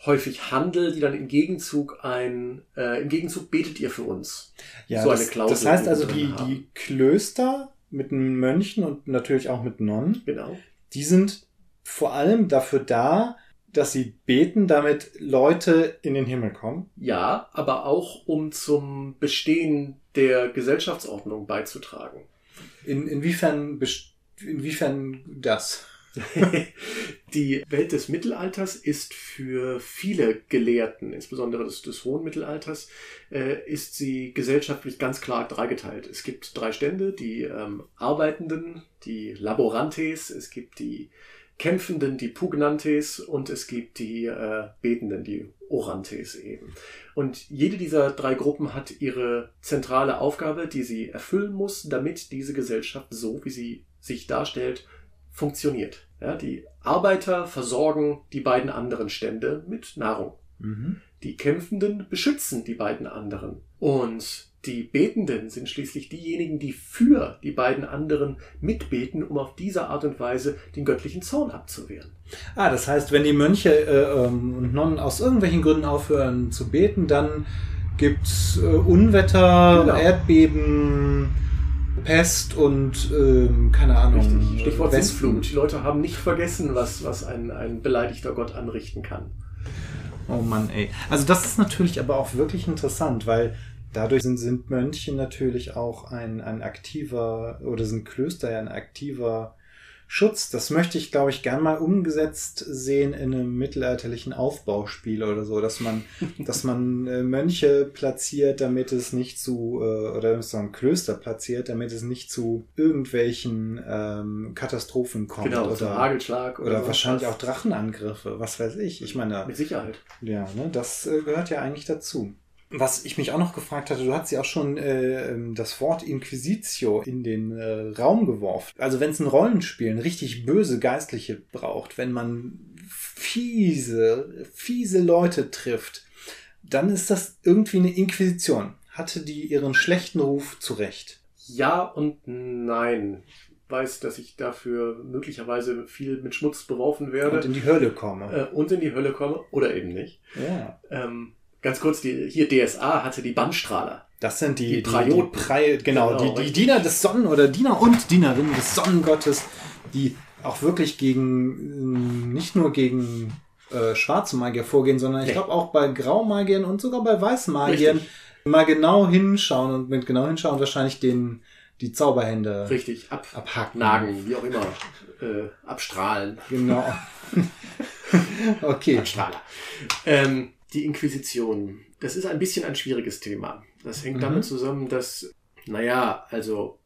häufig Handel, die dann im Gegenzug ein, äh, im Gegenzug betet ihr für uns. Ja, So eine das, Klausel, das heißt also, die, haben. die Klöster mit Mönchen und natürlich auch mit Nonnen, Genau. die sind vor allem dafür da, dass sie beten, damit Leute in den Himmel kommen. Ja, aber auch um zum Bestehen der Gesellschaftsordnung beizutragen. In, inwiefern, inwiefern das? *laughs* Die Welt des Mittelalters ist für viele Gelehrten, insbesondere des, des hohen Mittelalters, äh, ist sie gesellschaftlich ganz klar dreigeteilt. Es gibt drei Stände, die ähm, Arbeitenden, die Laborantes, es gibt die Kämpfenden, die Pugnantes und es gibt die äh, Betenden, die Orantes eben. Und jede dieser drei Gruppen hat ihre zentrale Aufgabe, die sie erfüllen muss, damit diese Gesellschaft so, wie sie sich darstellt, funktioniert. Ja, die Arbeiter versorgen die beiden anderen Stände mit Nahrung. Mhm. Die Kämpfenden beschützen die beiden anderen. Und die Betenden sind schließlich diejenigen, die für die beiden anderen mitbeten, um auf diese Art und Weise den göttlichen Zorn abzuwehren. Ah, das heißt, wenn die Mönche äh, ähm, und Nonnen aus irgendwelchen Gründen aufhören zu beten, dann gibt's äh, Unwetter, Genau. Erdbeben, Pest und ähm, keine Ahnung. Richtig. Stichwort Wespen. Sintflut. Die Leute haben nicht vergessen, was, was ein, ein beleidigter Gott anrichten kann. Oh Mann, ey. Also das ist natürlich aber auch wirklich interessant, weil dadurch sind, sind Mönche natürlich auch ein, ein aktiver, oder sind Klöster ja ein aktiver Schutz. Das möchte ich, glaube ich, gern mal umgesetzt sehen in einem mittelalterlichen Aufbauspiel oder so, dass man, *laughs* dass man äh, Mönche platziert, damit es nicht zu, äh, oder so ein Klöster platziert, damit es nicht zu irgendwelchen ähm, Katastrophen kommt. genau, oder, zum Hagelschlag oder sonst wahrscheinlich was. auch Drachenangriffe, was weiß ich. Ich meine, Mit Sicherheit. ja, ne, das äh, gehört ja eigentlich dazu. Was ich mich auch noch gefragt hatte, du hast ja auch schon äh, ähm, das Wort Inquisitio in den äh, Raum geworfen. Also wenn es ein Rollenspiel, ein richtig böse Geistliche braucht, wenn man fiese, fiese Leute trifft, dann ist das irgendwie eine Inquisition. Hatte die ihren schlechten Ruf zurecht? Ja und nein. Ich weiß, dass ich dafür möglicherweise viel mit Schmutz beworfen werde Und in die Hölle komme. äh, und in die Hölle komme oder eben nicht. Ja. Ähm, ganz kurz, die, hier DSA hatte die Bannstrahler. Das sind die, Die die, die Prei, genau, Genau, die, die. Diener des Sonnen oder Diener und Dienerinnen des Sonnengottes, die auch wirklich gegen, äh, nicht nur gegen äh, schwarze Magier vorgehen, sondern ich Nee. glaube auch bei Graumagiern und sogar bei weißen Magiern Richtig. mal genau hinschauen und mit genau hinschauen wahrscheinlich den, die Zauberhände Richtig, ab, abhacken. nagen, wie auch immer, äh, abstrahlen. Genau. *laughs* *laughs* okay. Strahler. Ähm, die Inquisition. Das ist ein bisschen ein schwieriges Thema. Das hängt Mhm. damit zusammen, dass, naja, also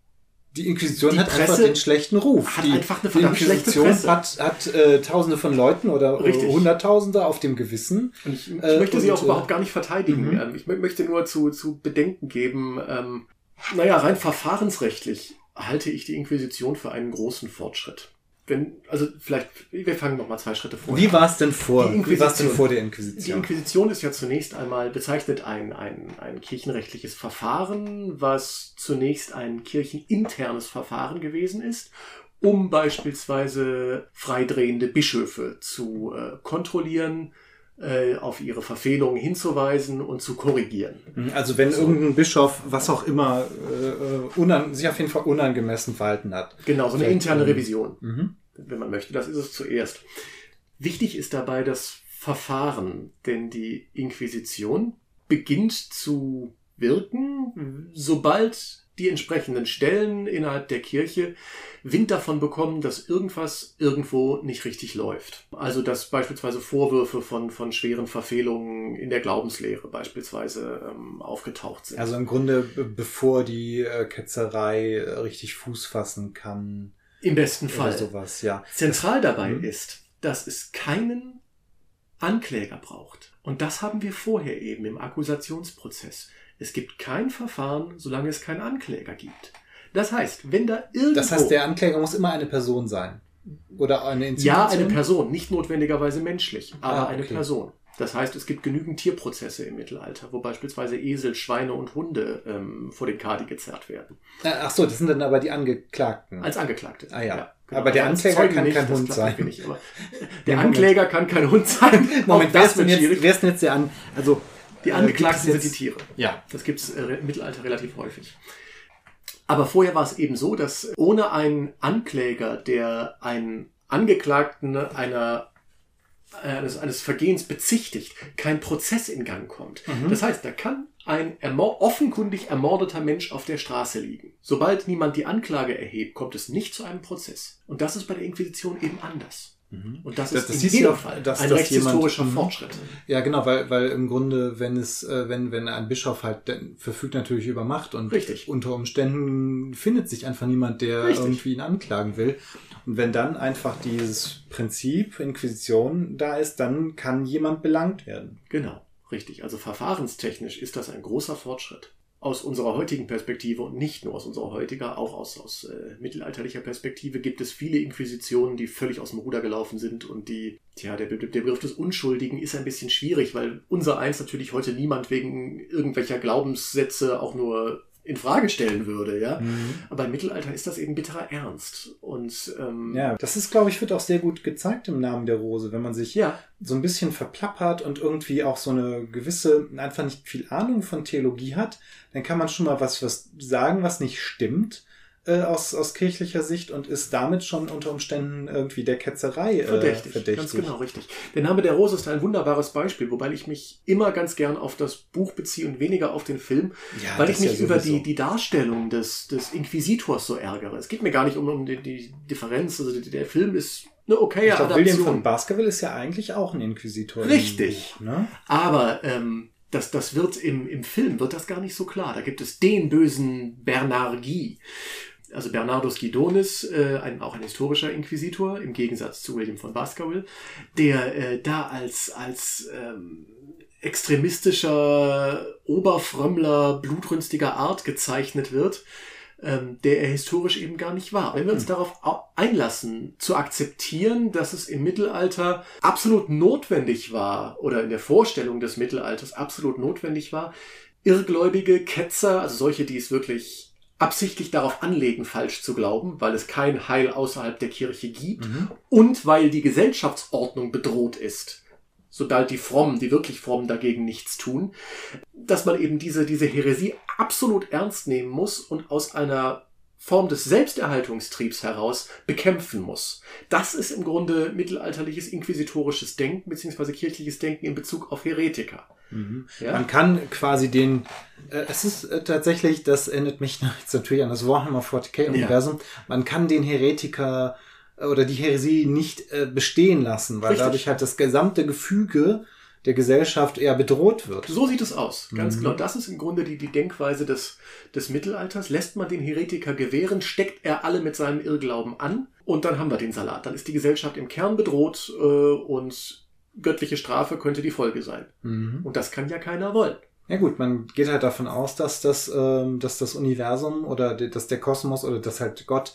die Inquisition Die hat einfach Presse den schlechten Ruf. hat die, einfach eine die verdammt schlechte Inquisition Presse. hat, hat äh, Tausende von Leuten oder Richtig. Hunderttausende auf dem Gewissen. Und ich, ich Äh, möchte sie und, auch äh, überhaupt gar nicht verteidigen. mhm. Ähm, Ich mö- möchte nur zu, zu bedenken geben, ähm, naja, rein verfahrensrechtlich halte ich die Inquisition für einen großen Fortschritt. Wenn, also vielleicht, wir fangen noch mal zwei Schritte vor. Wie war es denn vor? Wie war es denn Inquisition. vor der Die Inquisition? Inquisition ist ja zunächst einmal bezeichnet ein, ein, ein kirchenrechtliches Verfahren, was zunächst ein kircheninternes Verfahren gewesen ist, um beispielsweise freidrehende Bischöfe zu äh, kontrollieren, auf ihre Verfehlungen hinzuweisen und zu korrigieren. Also wenn irgendein Bischof, was auch immer, äh, unan sich auf jeden Fall unangemessen verhalten hat. Genau, so eine Vielleicht, interne ähm, Revision. Mhm. wenn man möchte. Das ist es zuerst. Wichtig ist dabei das Verfahren, denn die Inquisition beginnt zu wirken, sobald die entsprechenden Stellen innerhalb der Kirche Wind davon bekommen, dass irgendwas irgendwo nicht richtig läuft. Also dass beispielsweise Vorwürfe von, von schweren Verfehlungen in der Glaubenslehre beispielsweise ähm, aufgetaucht sind. Also im Grunde, be- bevor die äh, Ketzerei äh, richtig Fuß fassen kann Im besten Fall. sowas, ja. Zentral dabei Mhm. ist, dass es keinen Ankläger braucht. Und das haben wir vorher eben im Akkusationsprozess. Es gibt kein Verfahren, solange es keinen Ankläger gibt. Das heißt, wenn da irgendwo... Das heißt, der Ankläger muss immer eine Person sein. Oder eine Institution. ja, eine Person, nicht notwendigerweise menschlich, aber Ah, eine okay. Person. Das heißt, es gibt genügend Tierprozesse im Mittelalter, wo beispielsweise Esel, Schweine und Hunde ähm, vor den Kadi gezerrt werden. Äh, Ach so, das sind dann aber die Angeklagten. Als Angeklagte. Ah ja. genau. Aber der als Ankläger kann nicht, kein Hund sein. Nicht, *laughs* der Moment. Ankläger kann kein Hund sein. *laughs* Moment, wer das ist denn jetzt, wer ist denn jetzt der An... Also, Die äh, Angeklagten gibt sind es die Tiere. Ja. Das gibt's äh, im Mittelalter relativ häufig. Aber vorher war es eben so, dass ohne einen Ankläger, der einen Angeklagten einer eines, eines Vergehens bezichtigt, kein Prozess in Gang kommt. Mhm. Das heißt, da kann ein ermor offenkundig ermordeter Mensch auf der Straße liegen. Sobald niemand die Anklage erhebt, kommt es nicht zu einem Prozess. Und das ist bei der Inquisition eben anders. Mhm. Und das, Das- ist das in jedem Fall dass- ein dass rechtshistorischer jemand- Mhm. Fortschritt. Ja, genau, weil, weil im Grunde, wenn es, äh, wenn, wenn ein Bischof halt verfügt natürlich über Macht und Richtig. unter Umständen findet sich einfach niemand, der Richtig. irgendwie ihn anklagen will. Und wenn dann einfach dieses Prinzip Inquisition da ist, dann kann jemand belangt werden. Genau, richtig. Also verfahrenstechnisch ist das ein großer Fortschritt. Aus unserer heutigen Perspektive und nicht nur aus unserer heutiger, auch aus, aus äh, mittelalterlicher Perspektive gibt es viele Inquisitionen, die völlig aus dem Ruder gelaufen sind und die, tja, der, der Begriff des Unschuldigen ist ein bisschen schwierig, weil unser eins natürlich heute niemand wegen irgendwelcher Glaubenssätze auch nur in Frage stellen würde, ja. Aber im Mittelalter ist das eben bitterer Ernst. Und ähm, Ja, das ist, glaube ich, wird auch sehr gut gezeigt im Namen der Rose, wenn man sich ja, so ein bisschen verplappert und irgendwie auch so eine gewisse, einfach nicht viel Ahnung von Theologie hat, dann kann man schon mal was, was sagen, was nicht stimmt äh, aus, aus kirchlicher Sicht und ist damit schon unter Umständen irgendwie der Ketzerei äh, Verdächtig, verdächtig. ganz genau, richtig. Der Name der Rose ist ein wunderbares Beispiel, wobei ich mich immer ganz gern auf das Buch beziehe und weniger auf den Film, Ja, weil ich mich ja über die, die Darstellung des, des Inquisitors so ärgere. Es geht mir gar nicht um, um die, die Differenz, also der Film ist eine okaye Ich glaube, William von. Baskerville ist ja eigentlich auch ein Inquisitor. Richtig. Buch, ne? Aber ähm, das, das wird im, im Film wird das gar nicht so klar. Da gibt es den bösen Bernard Guy. Also Bernardus Guidonis, äh, ein, auch ein historischer Inquisitor, im Gegensatz zu William von Baskerville, der äh, da als, als ähm, extremistischer Oberfrömmler, blutrünstiger Art gezeichnet wird, ähm, der er historisch eben gar nicht war. Wenn wir uns darauf au- einlassen, zu akzeptieren, dass es im Mittelalter absolut notwendig war, oder in der Vorstellung des Mittelalters absolut notwendig war, irrgläubige Ketzer, also solche, die es wirklich absichtlich darauf anlegen, falsch zu glauben, weil es kein Heil außerhalb der Kirche gibt Mhm. und weil die Gesellschaftsordnung bedroht ist, sobald die Frommen, die wirklich Frommen dagegen nichts tun, dass man eben diese, diese Häresie absolut ernst nehmen muss und aus einer Form des Selbsterhaltungstriebs heraus bekämpfen muss. Das ist im Grunde mittelalterliches inquisitorisches Denken beziehungsweise kirchliches Denken in Bezug auf Heretiker. Mhm. Ja? Man kann quasi den, äh, es ist äh, tatsächlich, das erinnert mich *laughs* jetzt natürlich an das Warhammer 40k-Universum, man kann den Heretiker äh, oder die Heresie nicht äh, bestehen lassen, weil Richtig. dadurch halt das gesamte Gefüge der Gesellschaft eher bedroht wird. So sieht es aus. Ganz mhm. genau. Das ist im Grunde die, die Denkweise des, des Mittelalters. Lässt man den Heretiker gewähren, steckt er alle mit seinem Irrglauben an und dann haben wir den Salat. Dann ist die Gesellschaft im Kern bedroht äh, und göttliche Strafe könnte die Folge sein. Mhm. Und das kann ja keiner wollen. Ja gut, man geht halt davon aus, dass das, ähm, dass das Universum oder dass der Kosmos oder dass halt Gott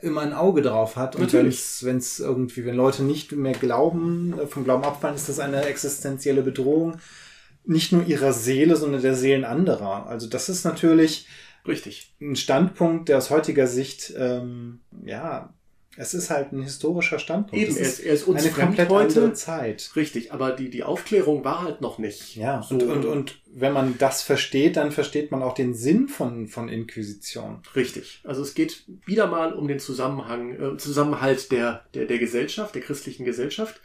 immer ein Auge drauf hat. Und wenn es irgendwie, wenn Leute nicht mehr glauben, äh, vom Glauben abfallen, ist das eine existenzielle Bedrohung. Nicht nur ihrer Seele, sondern der Seelen anderer. Also das ist natürlich richtig ein Standpunkt, der aus heutiger Sicht ähm, ja es ist halt ein historischer Standpunkt. Eben, er ist, er ist uns eine komplett heute. andere Zeit. Richtig, aber die, die Aufklärung war halt noch nicht. Ja, so. und, und, und wenn man das versteht, dann versteht man auch den Sinn von, von Inquisition. Richtig. Also es geht wieder mal um den Zusammenhang, äh, Zusammenhalt der, der, der Gesellschaft, der christlichen Gesellschaft.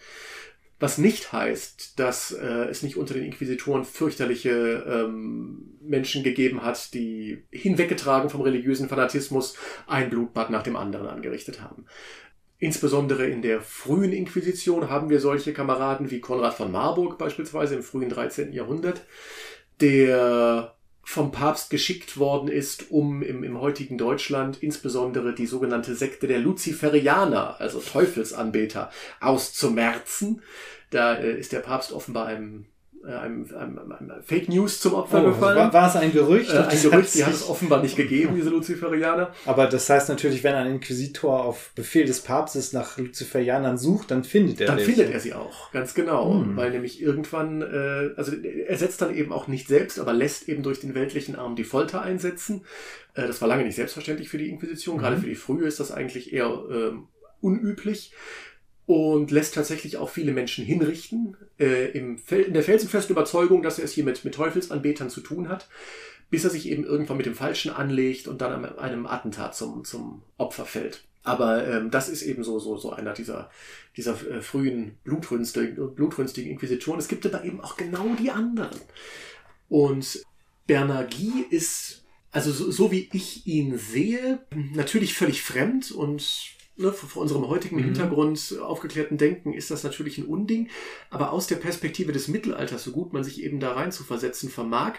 Was nicht heißt, dass äh, es nicht unter den Inquisitoren fürchterliche ähm, Menschen gegeben hat, die hinweggetragen vom religiösen Fanatismus ein Blutbad nach dem anderen angerichtet haben. Insbesondere in der frühen Inquisition haben wir solche Kameraden wie Konrad von Marburg beispielsweise im frühen 13. Jahrhundert, der vom Papst geschickt worden ist, um im, im heutigen Deutschland insbesondere die sogenannte Sekte der Luziferianer, also Teufelsanbeter, auszumerzen. Da äh, ist der Papst offenbar einem einem, einem, einem Fake News zum Opfer oh, gefallen. War, war, es ein Gerücht? Äh, ein Gerücht, die hat es offenbar nicht gegeben, diese Luziferianer. Aber das heißt natürlich, wenn ein Inquisitor auf Befehl des Papstes nach Luziferianern sucht, dann findet er Dann welche. findet er sie auch, ganz genau. Hm. Weil nämlich irgendwann, äh, also er setzt dann eben auch nicht selbst, aber lässt eben durch den weltlichen Arm die Folter einsetzen. Äh, das war lange nicht selbstverständlich für die Inquisition. Mhm. Gerade für die frühe ist das eigentlich eher äh, unüblich und lässt tatsächlich auch viele Menschen hinrichten, äh, im in der felsenfesten Überzeugung, dass er es hier mit, mit Teufelsanbetern zu tun hat, bis er sich eben irgendwann mit dem Falschen anlegt und dann an einem Attentat zum, zum Opfer fällt. Aber ähm, das ist eben so, so, so einer dieser, dieser äh, frühen blutrünstigen, blutrünstigen Inquisitoren. Es gibt aber eben auch genau die anderen. Und Bernagi ist, also so, so wie ich ihn sehe, natürlich völlig fremd und ne, vor unserem heutigen mhm. Hintergrund aufgeklärten Denken ist das natürlich ein Unding. Aber aus der Perspektive des Mittelalters, so gut man sich eben da rein zu versetzen vermag,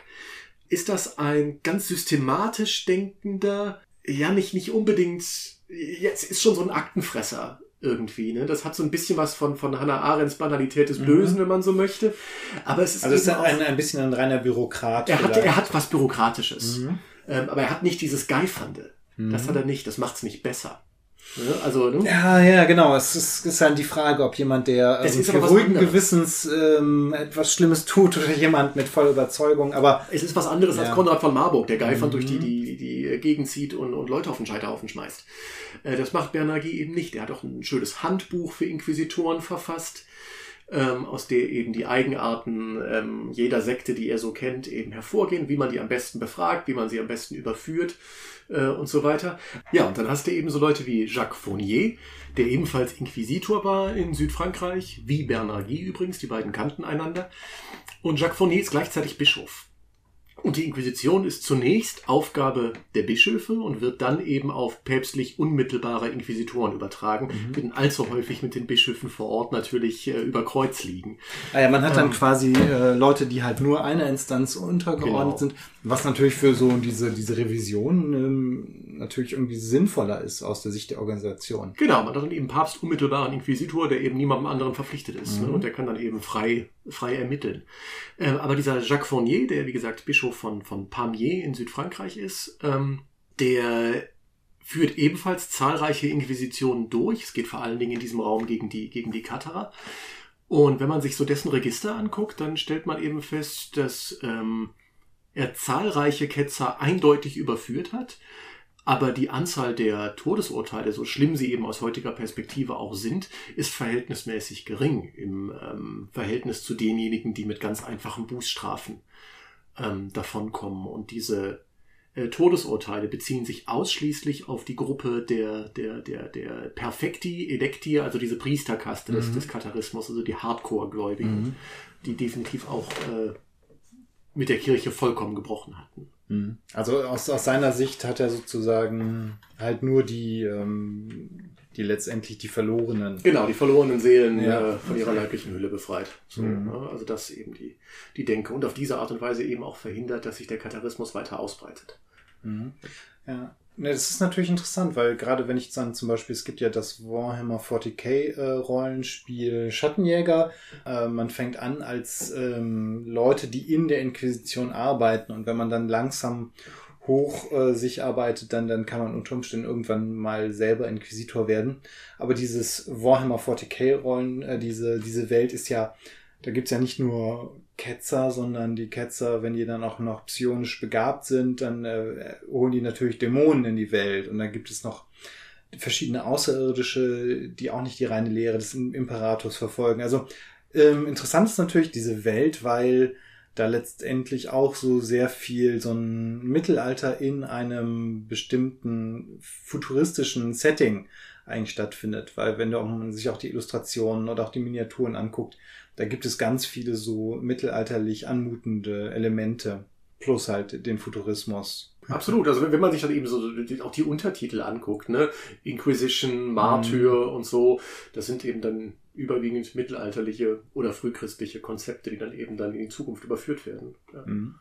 ist das ein ganz systematisch denkender, ja nicht, nicht unbedingt, jetzt ist schon so ein Aktenfresser irgendwie. Ne? Das hat so ein bisschen was von, von Hannah Arendts Banalität des mhm. Bösen, mhm. wenn man so möchte. Aber es ist, also es ist ein, ein bisschen ein reiner Bürokrat. Er hat, er hat was Bürokratisches. Mhm. Ähm, aber er hat nicht dieses Geifernde. Mhm. Das hat er nicht. Das macht's nicht besser. Ne? Also, ne? Ja, ja, genau. Es ist, ist halt die Frage, ob jemand, der ähm, für ruhigen Gewissens ähm, etwas Schlimmes tut oder jemand mit voller Überzeugung. Aber es ist was anderes ja. als Konrad von Marburg, der Geifern mhm. durch die, die, die Gegend zieht und, und Leute auf den Scheiterhaufen schmeißt. Äh, das macht Bernagi eben nicht. Er hat auch ein schönes Handbuch für Inquisitoren verfasst. Ähm, aus der eben die Eigenarten ähm, jeder Sekte, die er so kennt, eben hervorgehen, wie man die am besten befragt, wie man sie am besten überführt äh, und so weiter. Ja, und dann hast du eben so Leute wie Jacques Fournier, der ebenfalls Inquisitor war in Südfrankreich, wie Bernard übrigens, die beiden kannten einander. Und Jacques Fournier ist gleichzeitig Bischof. Und die Inquisition ist zunächst Aufgabe der Bischöfe und wird dann eben auf päpstlich unmittelbare Inquisitoren übertragen, mhm. die dann allzu häufig mit den Bischöfen vor Ort natürlich äh, über Kreuz liegen. Ah ja, man hat dann ähm, quasi äh, Leute, die halt nur einer Instanz untergeordnet genau. sind, was natürlich für so diese, diese Revision ähm, natürlich irgendwie sinnvoller ist aus der Sicht der Organisation. Genau, man hat dann eben Papst unmittelbaren Inquisitor, der eben niemandem anderen verpflichtet ist. Ne? Mhm. Ne? Und der kann dann eben frei, frei ermitteln. Äh, aber dieser Jacques Fournier, der wie gesagt Bischof von, von Pamiers in Südfrankreich ist, ähm, der führt ebenfalls zahlreiche Inquisitionen durch. Es geht vor allen Dingen in diesem Raum gegen die, gegen die Katerer. Und wenn man sich so dessen Register anguckt, dann stellt man eben fest, dass ähm, er zahlreiche Ketzer eindeutig überführt hat aber die Anzahl der Todesurteile, so schlimm sie eben aus heutiger Perspektive auch sind, ist verhältnismäßig gering im ähm, Verhältnis zu denjenigen, die mit ganz einfachen Bußstrafen ähm, davonkommen. Und diese äh, Todesurteile beziehen sich ausschließlich auf die Gruppe der, der, der, der Perfekti, Electi, also diese Priesterkaste mhm. des, des Katharismus, also die Hardcore-Gläubigen, mhm. die definitiv auch äh, mit der Kirche vollkommen gebrochen hatten. Mhm. Also aus, aus seiner Sicht hat er sozusagen halt nur die, ähm, die letztendlich die verlorenen. Genau, die verlorenen Seelen Ja. äh, von ihrer leiblichen Hülle befreit. So, Mhm. ne? Also das eben die, die Denke und auf diese Art und Weise eben auch verhindert, dass sich der Katharismus weiter ausbreitet. Mhm. Ja. Ne, das ist natürlich interessant, weil gerade wenn ich dann zum Beispiel, es gibt ja das Warhammer 40k äh, Rollenspiel Schattenjäger, äh, man fängt an als ähm, Leute, die in der Inquisition arbeiten und wenn man dann langsam hoch äh, sich arbeitet, dann, dann kann man unter Umständen irgendwann mal selber Inquisitor werden. Aber dieses Warhammer 40k Rollen, äh, diese, diese Welt ist ja, da gibt's ja nicht nur Ketzer, sondern die Ketzer, wenn die dann auch noch psionisch begabt sind, dann äh, holen die natürlich Dämonen in die Welt. Und dann gibt es noch verschiedene Außerirdische, die auch nicht die reine Lehre des Imperators verfolgen. Also ähm, interessant ist natürlich diese Welt, weil da letztendlich auch so sehr viel so ein Mittelalter in einem bestimmten futuristischen Setting eigentlich stattfindet. Weil wenn man sich auch die Illustrationen oder auch die Miniaturen anguckt, da gibt es ganz viele so mittelalterlich anmutende Elemente. Plus halt den Futurismus. Absolut, also wenn man sich dann eben so auch die Untertitel anguckt, ne, Inquisition, Martyr und so, das sind eben dann überwiegend mittelalterliche oder frühchristliche Konzepte, die dann eben dann in die Zukunft überführt werden. Ja. Mhm.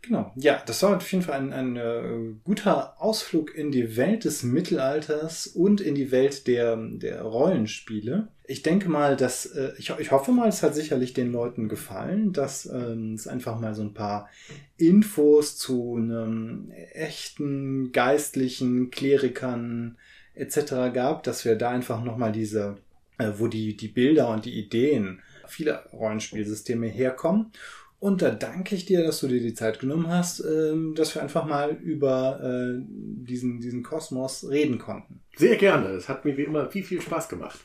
Genau. Ja, das war auf jeden Fall ein, ein äh, guter Ausflug in die Welt des Mittelalters und in die Welt der, der Rollenspiele. Ich denke mal, dass äh, ich, ich hoffe mal, es hat sicherlich den Leuten gefallen, dass ähm, es einfach mal so ein paar Infos zu einem echten geistlichen Klerikern etc. gab, dass wir da einfach nochmal diese, äh, wo die, die Bilder und die Ideen vieler Rollenspielsysteme herkommen. Und da danke ich dir, dass du dir die Zeit genommen hast, ähm, dass wir einfach mal über äh, diesen, diesen Kosmos reden konnten. Sehr gerne, es hat mir wie immer viel, viel Spaß gemacht.